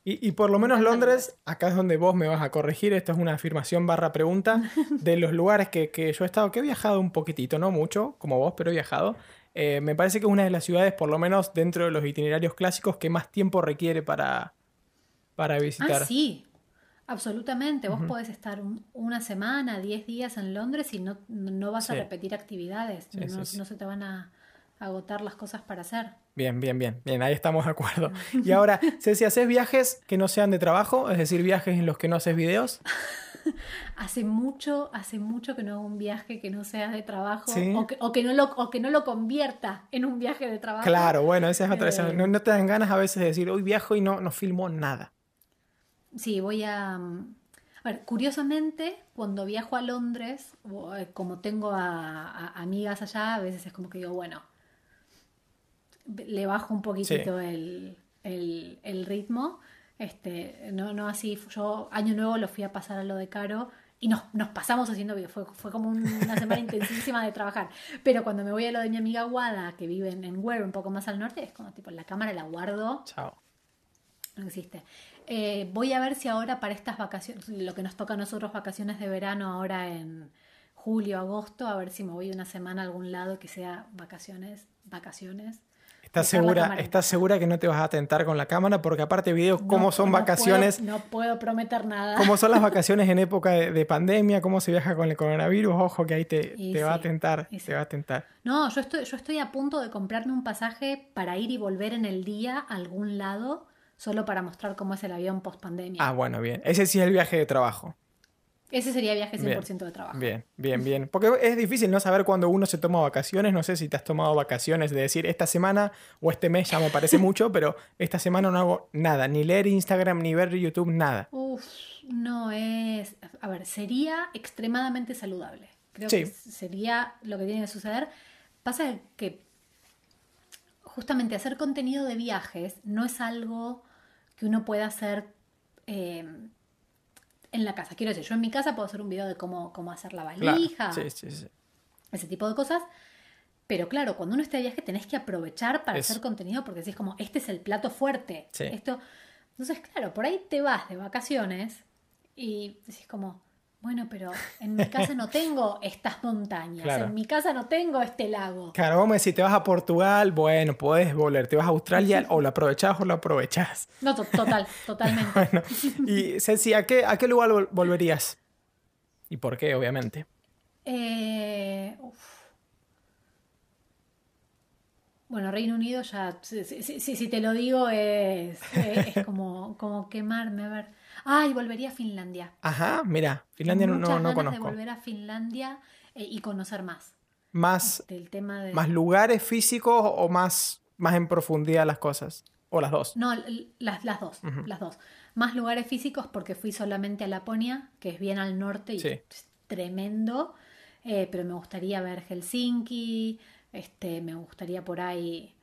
y, por lo menos Londres, acá es donde vos me vas a corregir, esto es una afirmación barra pregunta, de los lugares que, que yo he estado, que he viajado un poquitito, no mucho, como vos, pero he viajado. Eh, me parece que es una de las ciudades, por lo menos dentro de los itinerarios clásicos, que más tiempo requiere para, para visitar. Ah, sí, absolutamente. Vos podés estar una semana, diez días en Londres y no, no vas a repetir actividades. no, se te van a agotar las cosas para hacer. Bien, bien, bien, bien, ahí estamos de acuerdo. Y ahora, si haces viajes que no sean de trabajo, es decir, viajes en los que no haces videos. hace mucho, hace mucho que no hago un viaje que no sea de trabajo o, que, no lo, que no lo convierta en un viaje de trabajo. Claro, bueno, esa es otra. Eh, no, te dan ganas a veces de decir, hoy viajo y no, no filmo nada. Sí, voy a... Mm, a ver, curiosamente, cuando viajo a Londres, eh, como tengo a, amigas allá, a veces es como que digo, bueno, le bajo un poquitito el, el ritmo este, no, no así, yo año nuevo lo fui a pasar a lo de Caro y nos, nos pasamos haciendo videos, fue, fue como una semana intensísima de trabajar. Pero cuando me voy a lo de mi amiga Guada, que vive en, en un poco más al norte, es como tipo, la cámara la guardo. Chao. No existe. Eh, voy a ver si ahora para estas vacaciones, lo que nos toca a nosotros vacaciones de verano ahora en julio, agosto, a ver si me voy una semana a algún lado que sea vacaciones, vacaciones ¿Estás segura, ¿Estás segura que no te vas a tentar con la cámara? Porque aparte videos, cómo son vacaciones. no puedo prometer nada. Cómo son las vacaciones en época de, pandemia, cómo se viaja con el coronavirus, ojo que ahí te, te va a tentar, te va a tentar. No, yo estoy, yo estoy a punto de comprarme un pasaje para ir y volver en el día a algún lado, solo para mostrar cómo es el avión post pandemia. Ah, bueno, bien. Ese sí es el viaje de trabajo. Ese sería viaje 100% de trabajo. Bien, bien, bien. Porque es difícil no saber cuándo uno se toma vacaciones. No sé si te has tomado vacaciones de decir esta semana o este mes ya me parece mucho, pero esta semana no hago nada. Ni leer Instagram, ni ver YouTube, nada. Uf, no es. A ver, sería extremadamente saludable. Creo que sería lo que tiene que suceder. Pasa que justamente hacer contenido de viajes no es algo que uno pueda hacer. Eh, en la casa. Quiero decir, yo en mi casa puedo hacer un video de cómo, cómo hacer la valija. sí, sí, sí. Ese tipo de cosas. Pero claro, cuando uno está de viaje tenés que aprovechar para Eso. hacer contenido porque decís como, este es el plato fuerte. Sí. Esto... Entonces, claro, por ahí te vas de vacaciones y decís como, bueno, pero en mi casa no tengo estas montañas, Claro. en mi casa no tengo este lago. Claro, vos me decís, te vas a Portugal, bueno, podés volver. Te vas a Australia, o lo aprovechás o lo aprovechás. No, to- total, totalmente. Bueno, y Ceci, ¿a qué, ¿a qué lugar vol- volverías? ¿Y por qué, obviamente? Eh, uf. Bueno, Reino Unido ya, si, si- si- si te lo digo, es, es como, como quemarme. A ver. Ay, volvería a Finlandia. Ajá, mira, Finlandia no, Muchas no, no ganas de conozco. volver a Finlandia eh, y conocer más ¿Más, del tema de... ¿Más lugares físicos o más, más en profundidad las cosas? ¿O las dos? No, las, las dos, las dos. Más lugares físicos porque fui solamente a Laponia, que es bien al norte y Sí. es tremendo, eh, pero me gustaría ver Helsinki, este, me gustaría por ahí,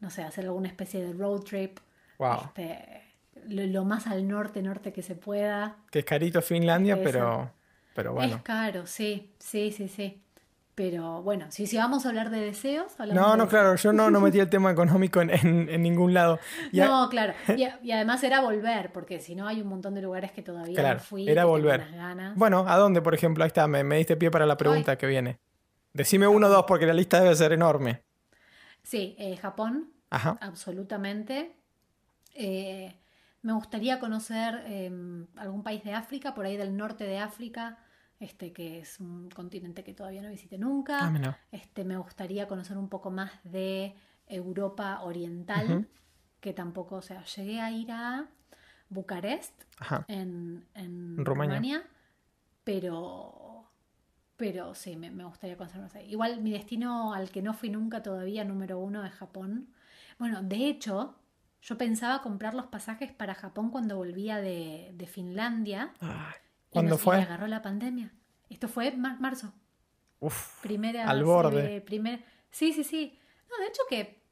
no sé, hacer alguna especie de road trip, Wow. este, lo, lo más al norte, norte que se pueda. Que es carito Finlandia, pero, pero bueno. Es caro, sí, sí, sí, sí. Pero bueno, si, si vamos a hablar de deseos, No, de no, deseos. claro, yo no, no metí el tema económico en, en- en ningún lado. Y a- No, claro. Y, a- y además era volver, porque si no hay un montón de lugares que todavía claro, no fui. era volver. ganas. Bueno, ¿a dónde, por ejemplo? Ahí está, me, me diste pie para la pregunta que viene. Decime uno o dos, porque la lista debe ser enorme. Sí, eh, Japón, Ajá. absolutamente. Eh, me gustaría conocer eh, algún país de África, por ahí del norte de África, este que es un continente que todavía no visité nunca. Ah. Este, me gustaría conocer un poco más de Europa Oriental, que tampoco, o sea, llegué a ir a Bucarest, Ajá. en, en Rumania. Rumania. pero, pero sí, me, me gustaría conocerlos ahí. Igual mi destino al que no fui nunca todavía, número uno, es Japón. Bueno, de hecho, yo pensaba comprar los pasajes para Japón cuando volvía de, de Finlandia. Y ¿Cuándo y fue? me agarró la pandemia. Esto fue mar- marzo. Uf, Primera, al sí, borde. de- primer- sí, sí, sí. No, de hecho que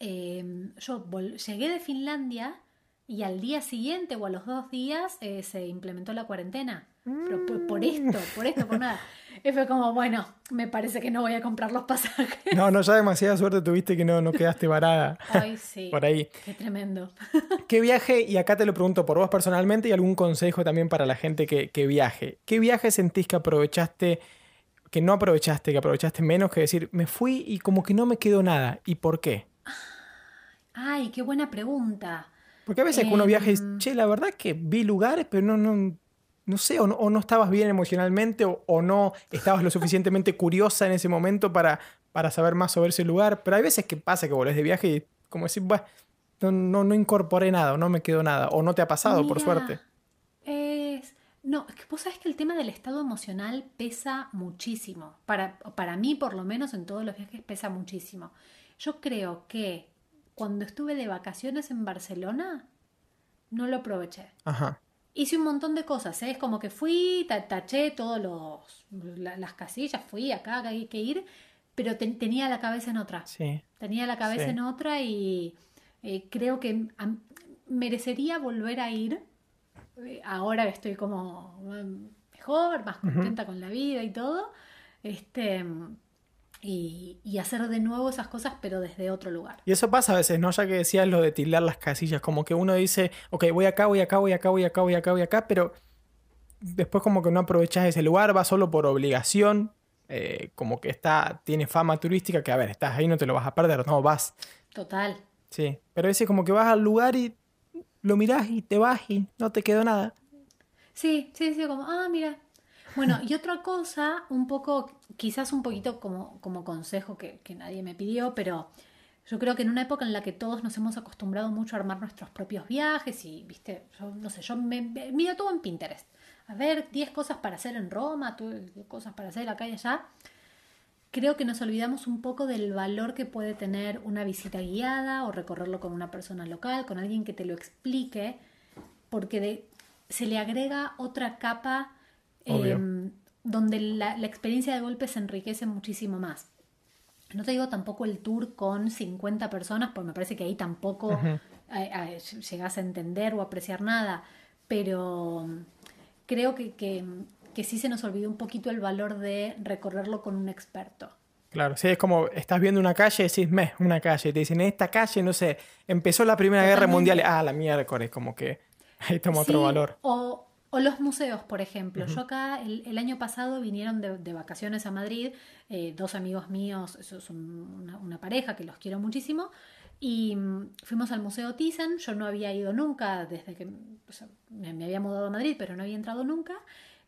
eh, yo llegué de Finlandia y al día siguiente o a los dos días eh, se implementó la cuarentena. Pero por, por esto, por esto, por nada. Y fue como, bueno, me parece que no voy a comprar los pasajes. No, no, ya demasiada suerte tuviste que no, no quedaste varada Ay, sí. por ahí. Qué tremendo. ¿Qué viaje, y acá te lo pregunto por vos personalmente y algún consejo también para la gente que, que viaje? ¿Qué viaje sentís que aprovechaste, que no aprovechaste, que aprovechaste menos que decir, me fui y como que no me quedó nada? ¿Y por qué? Ay, qué buena pregunta. Porque a veces que uno viaja y dice, Em. che, la verdad que vi lugares, pero no, no, no sé, o no, o no estabas bien emocionalmente o, o no estabas lo suficientemente curiosa en ese momento para, para saber más sobre ese lugar. Pero hay veces que pasa que volvés de viaje y como decir, "Buah, no, no, no incorporé nada o no me quedó nada o no te ha pasado, por suerte. Es... No, es que vos sabés que el tema del estado emocional pesa muchísimo. Para, para mí, por lo menos, en todos los viajes pesa muchísimo. Yo creo que cuando estuve de vacaciones en Barcelona, no lo aproveché. Ajá. Hice un montón de cosas, ¿eh? Es como que fui, ta- taché todos los la- las casillas, fui acá, acá hay que ir, pero te- tenía la cabeza en otra. Sí. Tenía la cabeza Sí. en otra y eh, creo que merecería volver a ir. Eh, Ahora estoy como mm, mejor, más contenta con la vida y todo. Este, y, y hacer de nuevo esas cosas, pero desde otro lugar. Y eso pasa a veces, ¿no? Ya que decías lo de tildar las casillas, como que uno dice, ok, voy acá, voy acá, voy acá, voy acá, voy acá, voy acá, pero después como que no aprovechás ese lugar, vas solo por obligación, eh, como que está, tiene fama turística, que a ver, estás ahí, no te lo vas a perder, no, vas, Total. sí. Pero a veces como que vas al lugar y lo mirás y te vas y no te quedó nada. Sí, sí, sí, como, ah, mira. Bueno, y otra cosa, un poco, quizás un poquito como, como consejo que, nadie me pidió, pero yo creo que en una época en la que todos nos hemos acostumbrado mucho a armar nuestros propios viajes y, viste, yo no sé, yo me, me- miro todo en Pinterest. A ver, 10 cosas para hacer en Roma, tu- cosas para hacer acá y allá. Creo que nos olvidamos un poco del valor que puede tener una visita guiada o recorrerlo con una persona local, con alguien que te lo explique, porque de- se le agrega otra capa Em, donde la, la experiencia de golpe se enriquece muchísimo más. No te digo tampoco el tour con 50 personas, porque me parece que ahí tampoco eh, llegas a entender o apreciar nada, pero mm, creo que, que, que sí se nos olvidó un poquito el valor de recorrerlo con un experto. Claro, sí, es como estás viendo una calle y decís, me, una calle. Y te dicen, en esta calle, no sé, empezó la Primera Guerra. Mundial. Ah, la miércoles, como que ahí toma otro valor. O, o los museos, por ejemplo. Yo acá el, el año pasado vinieron de, de vacaciones a Madrid eh, dos amigos míos, eso son una, una pareja que los quiero muchísimo, y mm, fuimos al Museo Thyssen. Yo no había ido nunca desde que o sea, me, me había mudado a Madrid, pero no había entrado nunca.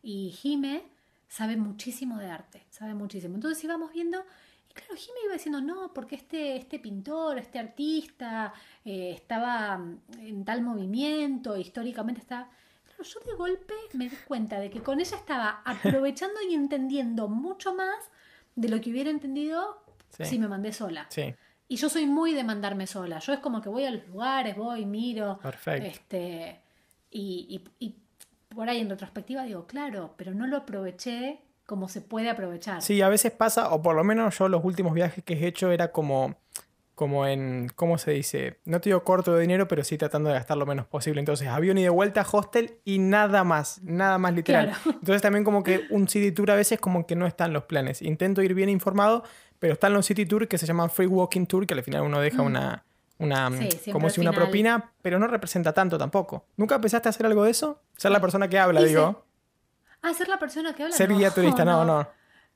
Y Jime sabe muchísimo de arte, sabe muchísimo. Entonces íbamos viendo y claro, Jimmy iba diciendo, no, porque este, este pintor, este artista eh, estaba mm, en tal movimiento, históricamente está... Claro, yo de golpe me di cuenta de que con ella estaba aprovechando y entendiendo mucho más de lo que hubiera entendido Sí. si me mandé sola. Sí, Y yo soy muy de mandarme sola. Yo es como que voy a los lugares, voy, miro. Perfecto. Este, y, y- y por ahí en retrospectiva digo, claro, pero no lo aproveché como se puede aprovechar. Sí, a veces pasa, o por lo menos yo los últimos viajes que he hecho era como, como en, ¿cómo se dice? No te digo corto de dinero, pero sí tratando de gastar lo menos posible. Entonces, avión y de vuelta, hostel y nada más, nada más literal. Claro. Entonces también como que un city tour a veces como que no está en los planes. Intento ir bien informado, pero están los city tour que se llaman free walking tour, que al final uno deja una, una Sí, siempre como si una final. propina, pero no representa tanto tampoco. ¿Nunca pensaste hacer algo de eso? Ser la persona que habla, digo. Ah, ser la persona que habla. Ser no, guía turista, no, no.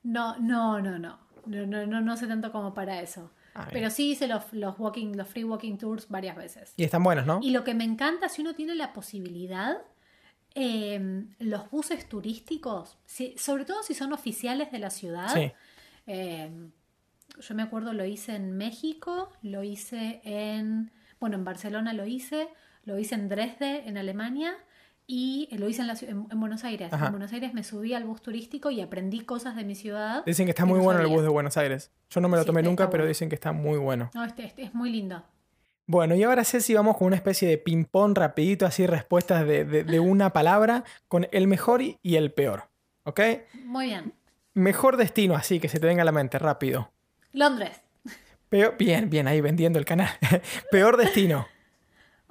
No, no, no, no. No, no, no, no sé tanto como para eso. Ah. Pero sí hice los, los walking, los free walking tours varias veces. Y están buenos, ¿no? Y lo que me encanta, si uno tiene la posibilidad, eh, los buses turísticos, si- sobre todo si son oficiales de la ciudad. Sí. eh, yo me acuerdo, lo hice en México, lo hice en, bueno, en Barcelona lo hice, lo hice en Dresde, en Alemania, y lo hice en, la, ciu- en, en Buenos Aires. Ajá. En Buenos Aires me subí al bus turístico y aprendí cosas de mi ciudad. Dicen que está muy no bueno el bus de Buenos Aires. Yo no me lo Sí, tomé nunca, pero dicen que está muy bueno. No, este, este es muy lindo. Bueno, y ahora sé si vamos con una especie de ping-pong rapidito, así respuestas de, de- de una palabra, con el mejor y y el peor. ¿Ok? Muy bien. Mejor destino, así que se te venga a la mente, rápido. Londres. Peor, bien, bien, ahí vendiendo el canal. peor destino.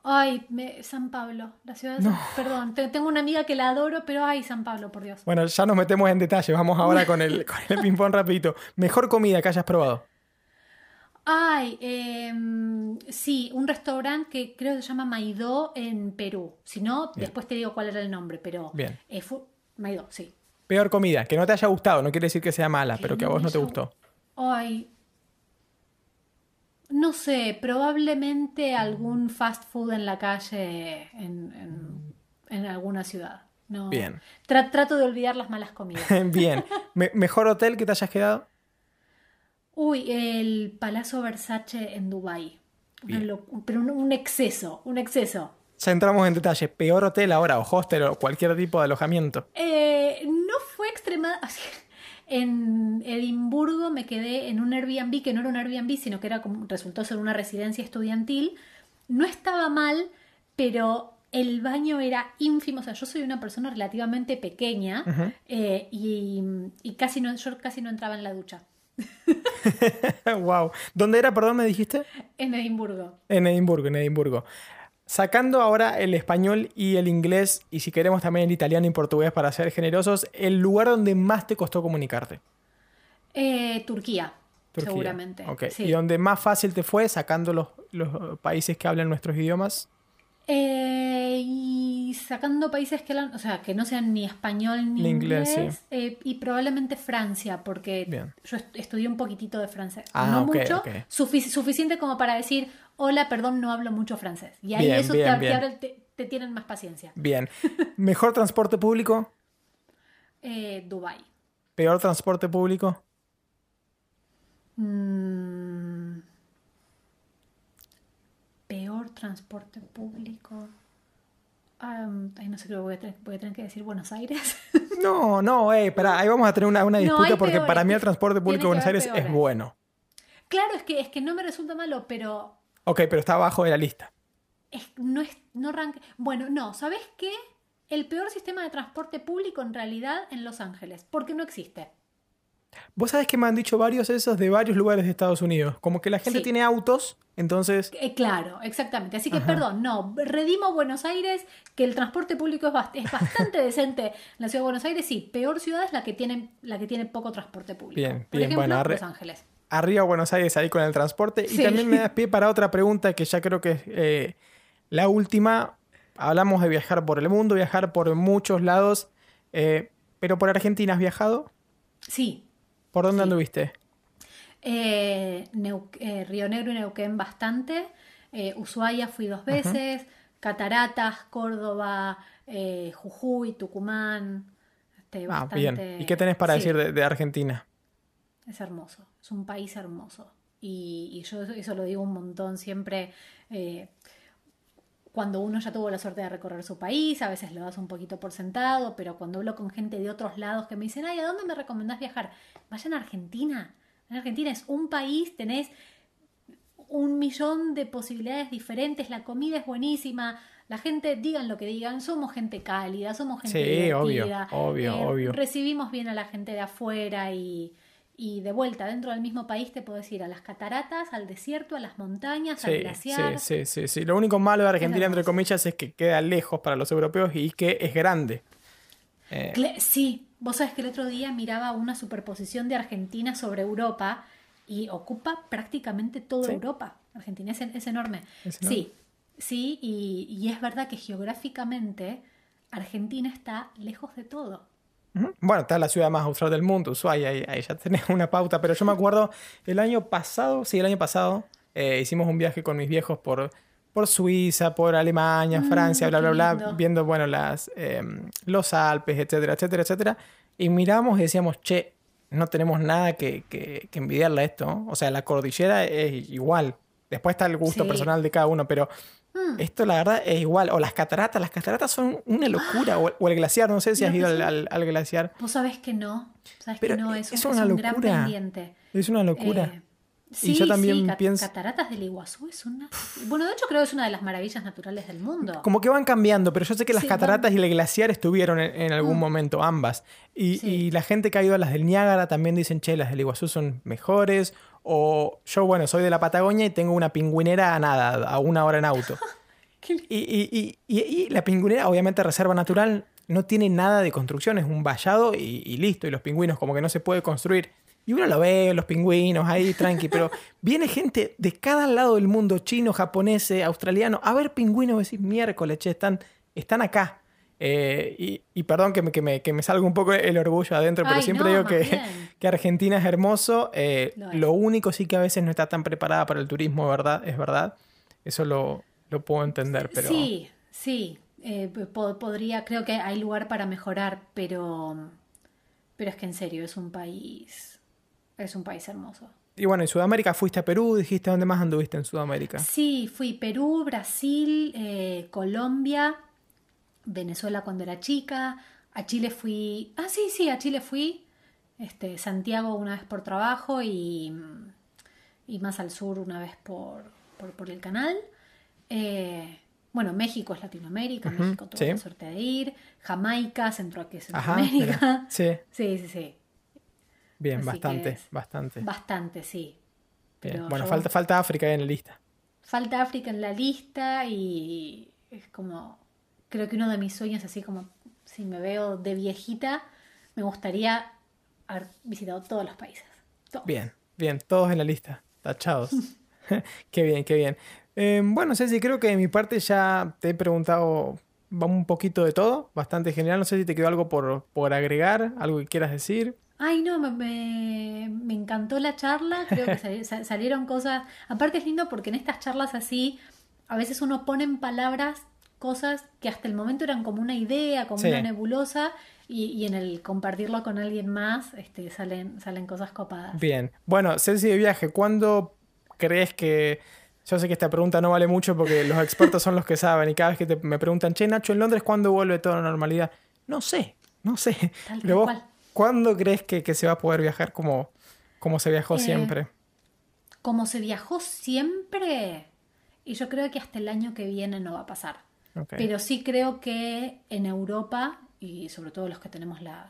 Ay, me- San Pablo, la ciudad de San Perdón, te- tengo una amiga que la adoro, pero ay, San Pablo, por Dios. Bueno, ya nos metemos en detalle. Vamos ahora con el, con el ping-pong rapidito. Mejor comida que hayas probado. Ay, em, sí, un restaurante que creo que se llama Maidó en Perú. Si no, Bien. después te digo cuál era el nombre, pero Bien. eh, fu- Maidó, sí. Peor comida, que no te haya gustado. No quiere decir que sea mala, pero que a vos no te haya gustó. Ay, no sé, probablemente algún fast food en la calle en, en- en alguna ciudad. No. Bien. Tra- trato de olvidar las malas comidas. bien. Me- mejor hotel que te hayas quedado. Uy, el Palazzo Versace en Dubái. Pero un, un exceso, un exceso. Ya entramos en detalle. Peor hotel ahora, o hostel, o cualquier tipo de alojamiento. Eh, no fue extrema. En Edimburgo me quedé en un Airbnb que no era un Airbnb, sino que era como, resultó ser una residencia estudiantil. No estaba mal, pero el baño era ínfimo. O sea, yo soy una persona relativamente pequeña eh, y, y casi no, yo casi no entraba en la ducha. wow. ¿Dónde era, perdón, me dijiste? En Edimburgo. En Edimburgo, en Edimburgo. Sacando ahora el español y el inglés, y si queremos también el italiano y portugués para ser generosos, el lugar donde más te costó comunicarte. Eh, Turquía, Turquía. seguramente. Sí. ¿Y donde más fácil te fue sacando los, los países que hablan nuestros idiomas? Eh, y sacando países que, o sea, que no sean ni español ni Ni inglés, inglés, sí. eh, y probablemente Francia, porque Bien. yo est- estudié un poquito de francés. Ah, no mucho, sufic- suficiente como para decir, hola, perdón, no hablo mucho francés. Y ahí Bien, eso bien, te, bien. te- te tienen más paciencia. Bien. ¿Mejor transporte público? Eh, Dubai. ¿Peor transporte público? Mm. Transporte público. Ay, no sé, creo que voy a, tener, voy a tener que decir Buenos Aires. No, no, eh, ahí vamos a tener una, una disputa porque peores. para mí el transporte público de Buenos Aires es bueno. claro, es que, es que no me resulta malo, pero Ok, pero está abajo de la lista. es- no es, no. Bueno, no, ¿sabes qué? El peor sistema de transporte público en realidad en Los Ángeles, porque no existe. Vos sabés que me han dicho varios esos de varios lugares de Estados Unidos. Como que la gente Sí. tiene autos, entonces. Eh, claro, exactamente. Así que, perdón, no, redimo Buenos Aires, que el transporte público es, bast- es bastante decente en la ciudad de Buenos Aires, sí. Peor ciudad es la que tiene, la que tiene poco transporte público. Bien, Por bien, ejemplo, bueno, Los Ángeles. Arriba Buenos Aires ahí con el transporte. Y también me das pie para otra pregunta que ya creo que es eh, la última. Hablamos de viajar por el mundo, viajar por muchos lados. eh, pero por Argentina has viajado. Sí. ¿Por dónde Sí. anduviste? Eh, eh, Río Negro y Neuquén bastante. Eh, Ushuaia fui dos veces. Cataratas, Córdoba, Jujuy, Tucumán. Este, Ah, bastante- bien. ¿Y qué tenés para sí. decir de, de Argentina? Es hermoso, es un país hermoso. Y, y yo eso lo digo un montón siempre. Cuando uno ya tuvo la suerte de recorrer su país, a veces lo das un poquito por sentado, pero cuando hablo con gente de otros lados que me dicen, ay, ¿a dónde me recomendás viajar? Vayan a Argentina. En Argentina es un país, tenés un millón de posibilidades diferentes, la comida es buenísima, la gente, digan lo que digan, somos gente cálida, somos gente Sí, obvio, obvio, eh, obvio. recibimos bien a la gente de afuera y, y de vuelta dentro del mismo país te puedes ir a las cataratas, al desierto, a las montañas, al Sí, glaciar. sí, sí, sí. Lo único malo de Argentina, entre comillas, es que queda lejos para los europeos y que es grande. Eh, Sí, vos sabés que el otro día miraba una superposición de Argentina sobre Europa y ocupa prácticamente toda Sí. Europa. Argentina es, es enorme. Es enorme. Sí, sí, y, y es verdad que geográficamente Argentina está lejos de todo. Bueno, está la ciudad más austral del mundo, Ushuaia, ahí, ahí ya tenés una pauta, pero yo me acuerdo el año pasado, sí, el año pasado, eh, hicimos un viaje con mis viejos por, por Suiza, por Alemania, Mm, Francia, bla, bla, bla, lindo. viendo, bueno, las, eh, los Alpes, etcétera, etcétera, etcétera, y miramos y decíamos, che, no tenemos nada que, que, que envidiarle a esto, o sea, la cordillera es igual, después está el gusto Sí. personal de cada uno, pero... Mm. Esto la verdad es igual. O las cataratas, las cataratas son una locura. O, o el glaciar, no sé si has ido al, son- al- al glaciar. Vos sabés que no, sabés Pero que no, es, es un- una es un gran locura. pendiente. Es una locura. Eh, Y yo también cat- pienso- Cataratas del Iguazú es una... Bueno, de hecho creo que es una de las maravillas naturales del mundo. Como que van cambiando, pero yo sé que las Sí, cataratas van- y el glaciar estuvieron en, en algún Mm. momento, ambas. Y, Sí. y la gente que ha ido a las del Niágara también dicen, che, las del Iguazú son mejores. O yo, bueno, soy de la Patagonia y tengo una pingüinera a nada, a una hora en auto. Y, y- y- la pingüinera, obviamente reserva natural, no tiene nada de construcción, es un vallado y, listo. Y los pingüinos como que no se puede construir. Y uno lo ve, los pingüinos ahí, tranqui, pero viene gente de cada lado del mundo, chino, japonés, australiano, a ver pingüinos decís, miércoles, che, están, están acá. Eh, y, y perdón que me, que, me, que me salga un poco el orgullo adentro, pero Ay, siempre no, digo que, Argentina es hermoso. Eh, Lo es. lo único sí que a veces no está tan preparada para el turismo, ¿verdad? Es verdad. Eso lo, lo puedo entender, pero... Sí, sí. eh, po- podría, creo que hay lugar para mejorar, pero, pero es que en serio, es un país, es un país hermoso. Y bueno, en Sudamérica fuiste a Perú, dijiste dónde más anduviste en Sudamérica. Sí, fui Perú, Brasil, Colombia, Venezuela cuando era chica, a Chile fui, ah sí, sí, a Chile fui, este, Santiago una vez por trabajo y, y más al sur una vez por, por, por el canal. Eh, bueno, México es Latinoamérica, México tuve sí. la suerte de ir, Jamaica, Centro, Ajá, Centroamérica. Sí, Sí, sí, sí, bien, Así bastante, es bastante. bastante, sí. Pero Bueno, yo- falta, falta África ahí en la lista. Falta África en la lista y es como, creo que uno de mis sueños, así como si me veo de viejita, me gustaría haber visitado todos los países. Todos. Bien, bien, todos en la lista, tachados. qué bien, qué bien. Eh, bueno, Ceci, creo que de mi parte ya te he preguntado un poquito de todo, bastante general. No sé si te quedó algo por, por agregar, algo que quieras decir. Ay, no, me, me- me encantó la charla, creo que sali- sa- salieron cosas, aparte es lindo porque en estas charlas así, a veces uno pone en palabras cosas que hasta el momento eran como una idea, como Sí. una nebulosa, y, y en el compartirlo con alguien más, este, salen, salen cosas copadas. Bien. Bueno, Ceci de viaje, ¿cuándo crees que... Yo sé que esta pregunta no vale mucho porque los expertos son los que saben y cada vez que te- me preguntan, che, Nacho, ¿en Londres cuándo vuelve toda la normalidad? No sé, no sé. Tal Pero vos, cual. ¿cuándo crees que, que se va a poder viajar como, como se viajó Eh, siempre? Como se viajó siempre, y yo creo que hasta el año que viene no va a pasar. Pero sí creo que en Europa y sobre todo los que tenemos la,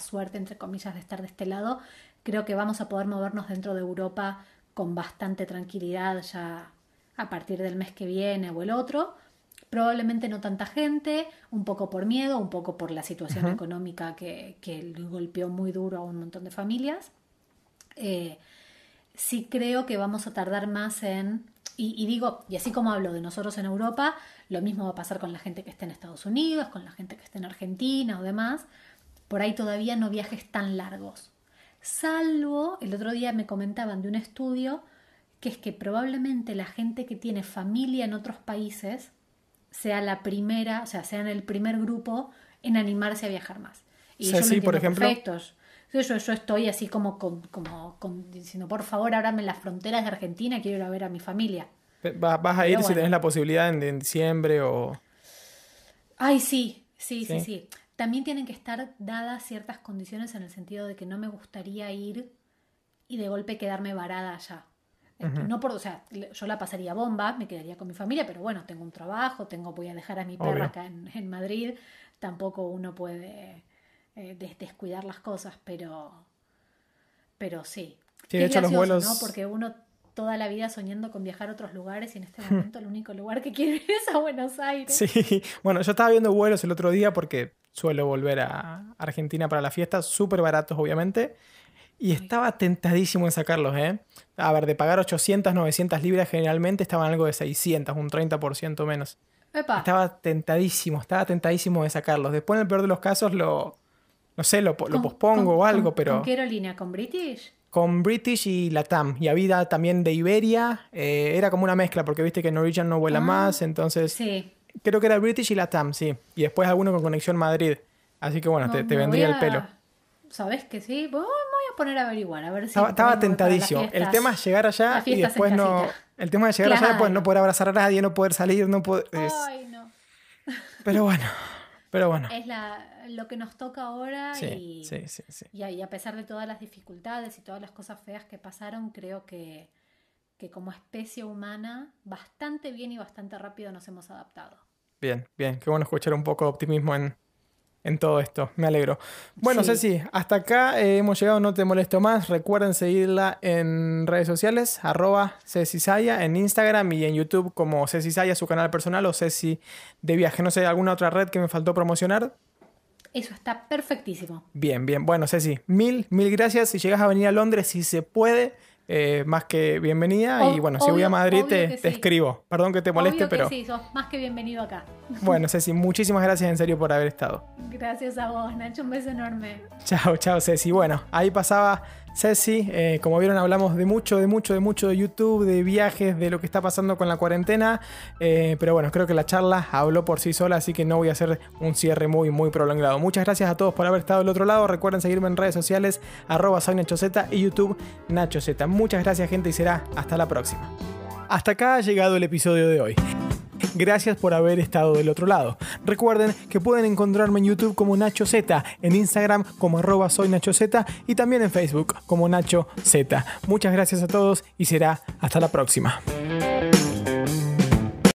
suerte, entre comillas, de estar de este lado, creo que vamos a poder movernos dentro de Europa con bastante tranquilidad ya a partir del mes que viene o el otro. Probablemente no tanta gente, un poco por miedo, un poco por la situación económica que, que, golpeó muy duro a un montón de familias. Eh, sí creo que vamos a tardar más en y, digo, y así como hablo de nosotros en Europa, lo mismo va a pasar con la gente que esté en Estados Unidos, con la gente que esté en Argentina o demás. Por ahí todavía no viajes tan largos. Salvo, el otro día me comentaban de un estudio que es que probablemente la gente que tiene familia en otros países sea la primera, o sea, sean el primer grupo en animarse a viajar más. Y yo sí, por ejemplo. Yo, yo, estoy así como, como, diciendo, por favor, ábrame las fronteras de Argentina, quiero ir a ver a mi familia. ¿Vas a ir si tenés la posibilidad en, diciembre o...? Ay, sí, sí, sí, sí, También tienen que estar dadas ciertas condiciones en el sentido de que no me gustaría ir y de golpe quedarme varada allá. No por, o sea, yo la pasaría bomba, me quedaría con mi familia, pero bueno, tengo un trabajo, tengo, voy a dejar a mi perra acá en, en Madrid, tampoco uno puede eh, descuidar las cosas, pero, pero sí. Sí, de hecho los vuelos... ¿no? Porque uno toda la vida soñando con viajar a otros lugares y en este momento el único lugar que quiere es a Buenos Aires. Sí, bueno, yo estaba viendo vuelos el otro día porque suelo volver a Argentina para la fiesta, súper baratos obviamente, y estaba tentadísimo en sacarlos, ¿eh? A ver, de pagar 800, 900 libras generalmente estaban algo de 600, un 30% menos. Estaba tentadísimo, estaba tentadísimo de sacarlos. Después en el peor de los casos lo, no sé, lo, pospongo o algo, pero... ¿Con qué aerolínea? ¿Con British? Con British y Latam. Y había también de Iberia. Eh, era como una mezcla, porque viste que Norwegian no vuela ah, más, entonces... Sí. Creo que era British y Latam, sí. Y después alguno con conexión Madrid. Así que bueno, te, vendría el pelo. ¿Sabes que sí? Voy a poner a averiguar, a ver si... Estaba, tentadísimo. El tema es llegar allá y después no... El tema es llegar allá y después no poder abrazar a nadie, no poder salir, no poder... Ay, no. Pero bueno, pero bueno. Es la, lo que nos toca ahora y, sí, sí, sí. Y, a pesar de todas las dificultades y todas las cosas feas que pasaron, creo que, que como especie humana bastante bien y bastante rápido nos hemos adaptado. Bien, bien, qué bueno escuchar un poco de optimismo en, en todo esto. Me alegro. Bueno, Ceci, hasta acá eh, hemos llegado, no te molesto más. Recuerden seguirla en redes sociales, arroba Saya, en Instagram y en YouTube como Ceci Saya, su canal personal, o Ceci de viaje. No sé, ¿alguna otra red que me faltó promocionar? Eso está perfectísimo. Bien, bien. Bueno, Ceci, mil, mil gracias. Si llegas a venir a Londres, si se puede, eh, más que bienvenida. y bueno, si voy a Madrid te, escribo. Perdón que te moleste, pero. Sí, sos más que bienvenido acá. Bueno, Ceci, muchísimas gracias en serio por haber estado. Gracias a vos, Nacho. Un beso enorme. Chao, chao, Ceci. Bueno, ahí pasaba Ceci. Eh, como vieron, hablamos de mucho, de mucho, de mucho de YouTube, de viajes, de lo que está pasando con la cuarentena. Eh, pero bueno, creo que la charla habló por sí sola, así que no voy a hacer un cierre muy, muy prolongado. Muchas gracias a todos por haber estado del otro lado. Recuerden seguirme en redes sociales, arroba soy Nacho y YouTube Nacho Muchas gracias, gente, y será hasta la próxima. Hasta acá ha llegado el episodio de hoy. Gracias por haber estado del otro lado. Recuerden que pueden encontrarme en YouTube como Nacho Z, en Instagram como arroba soy Nacho Z y también en Facebook como Nacho Z. Muchas gracias a todos y será hasta la próxima.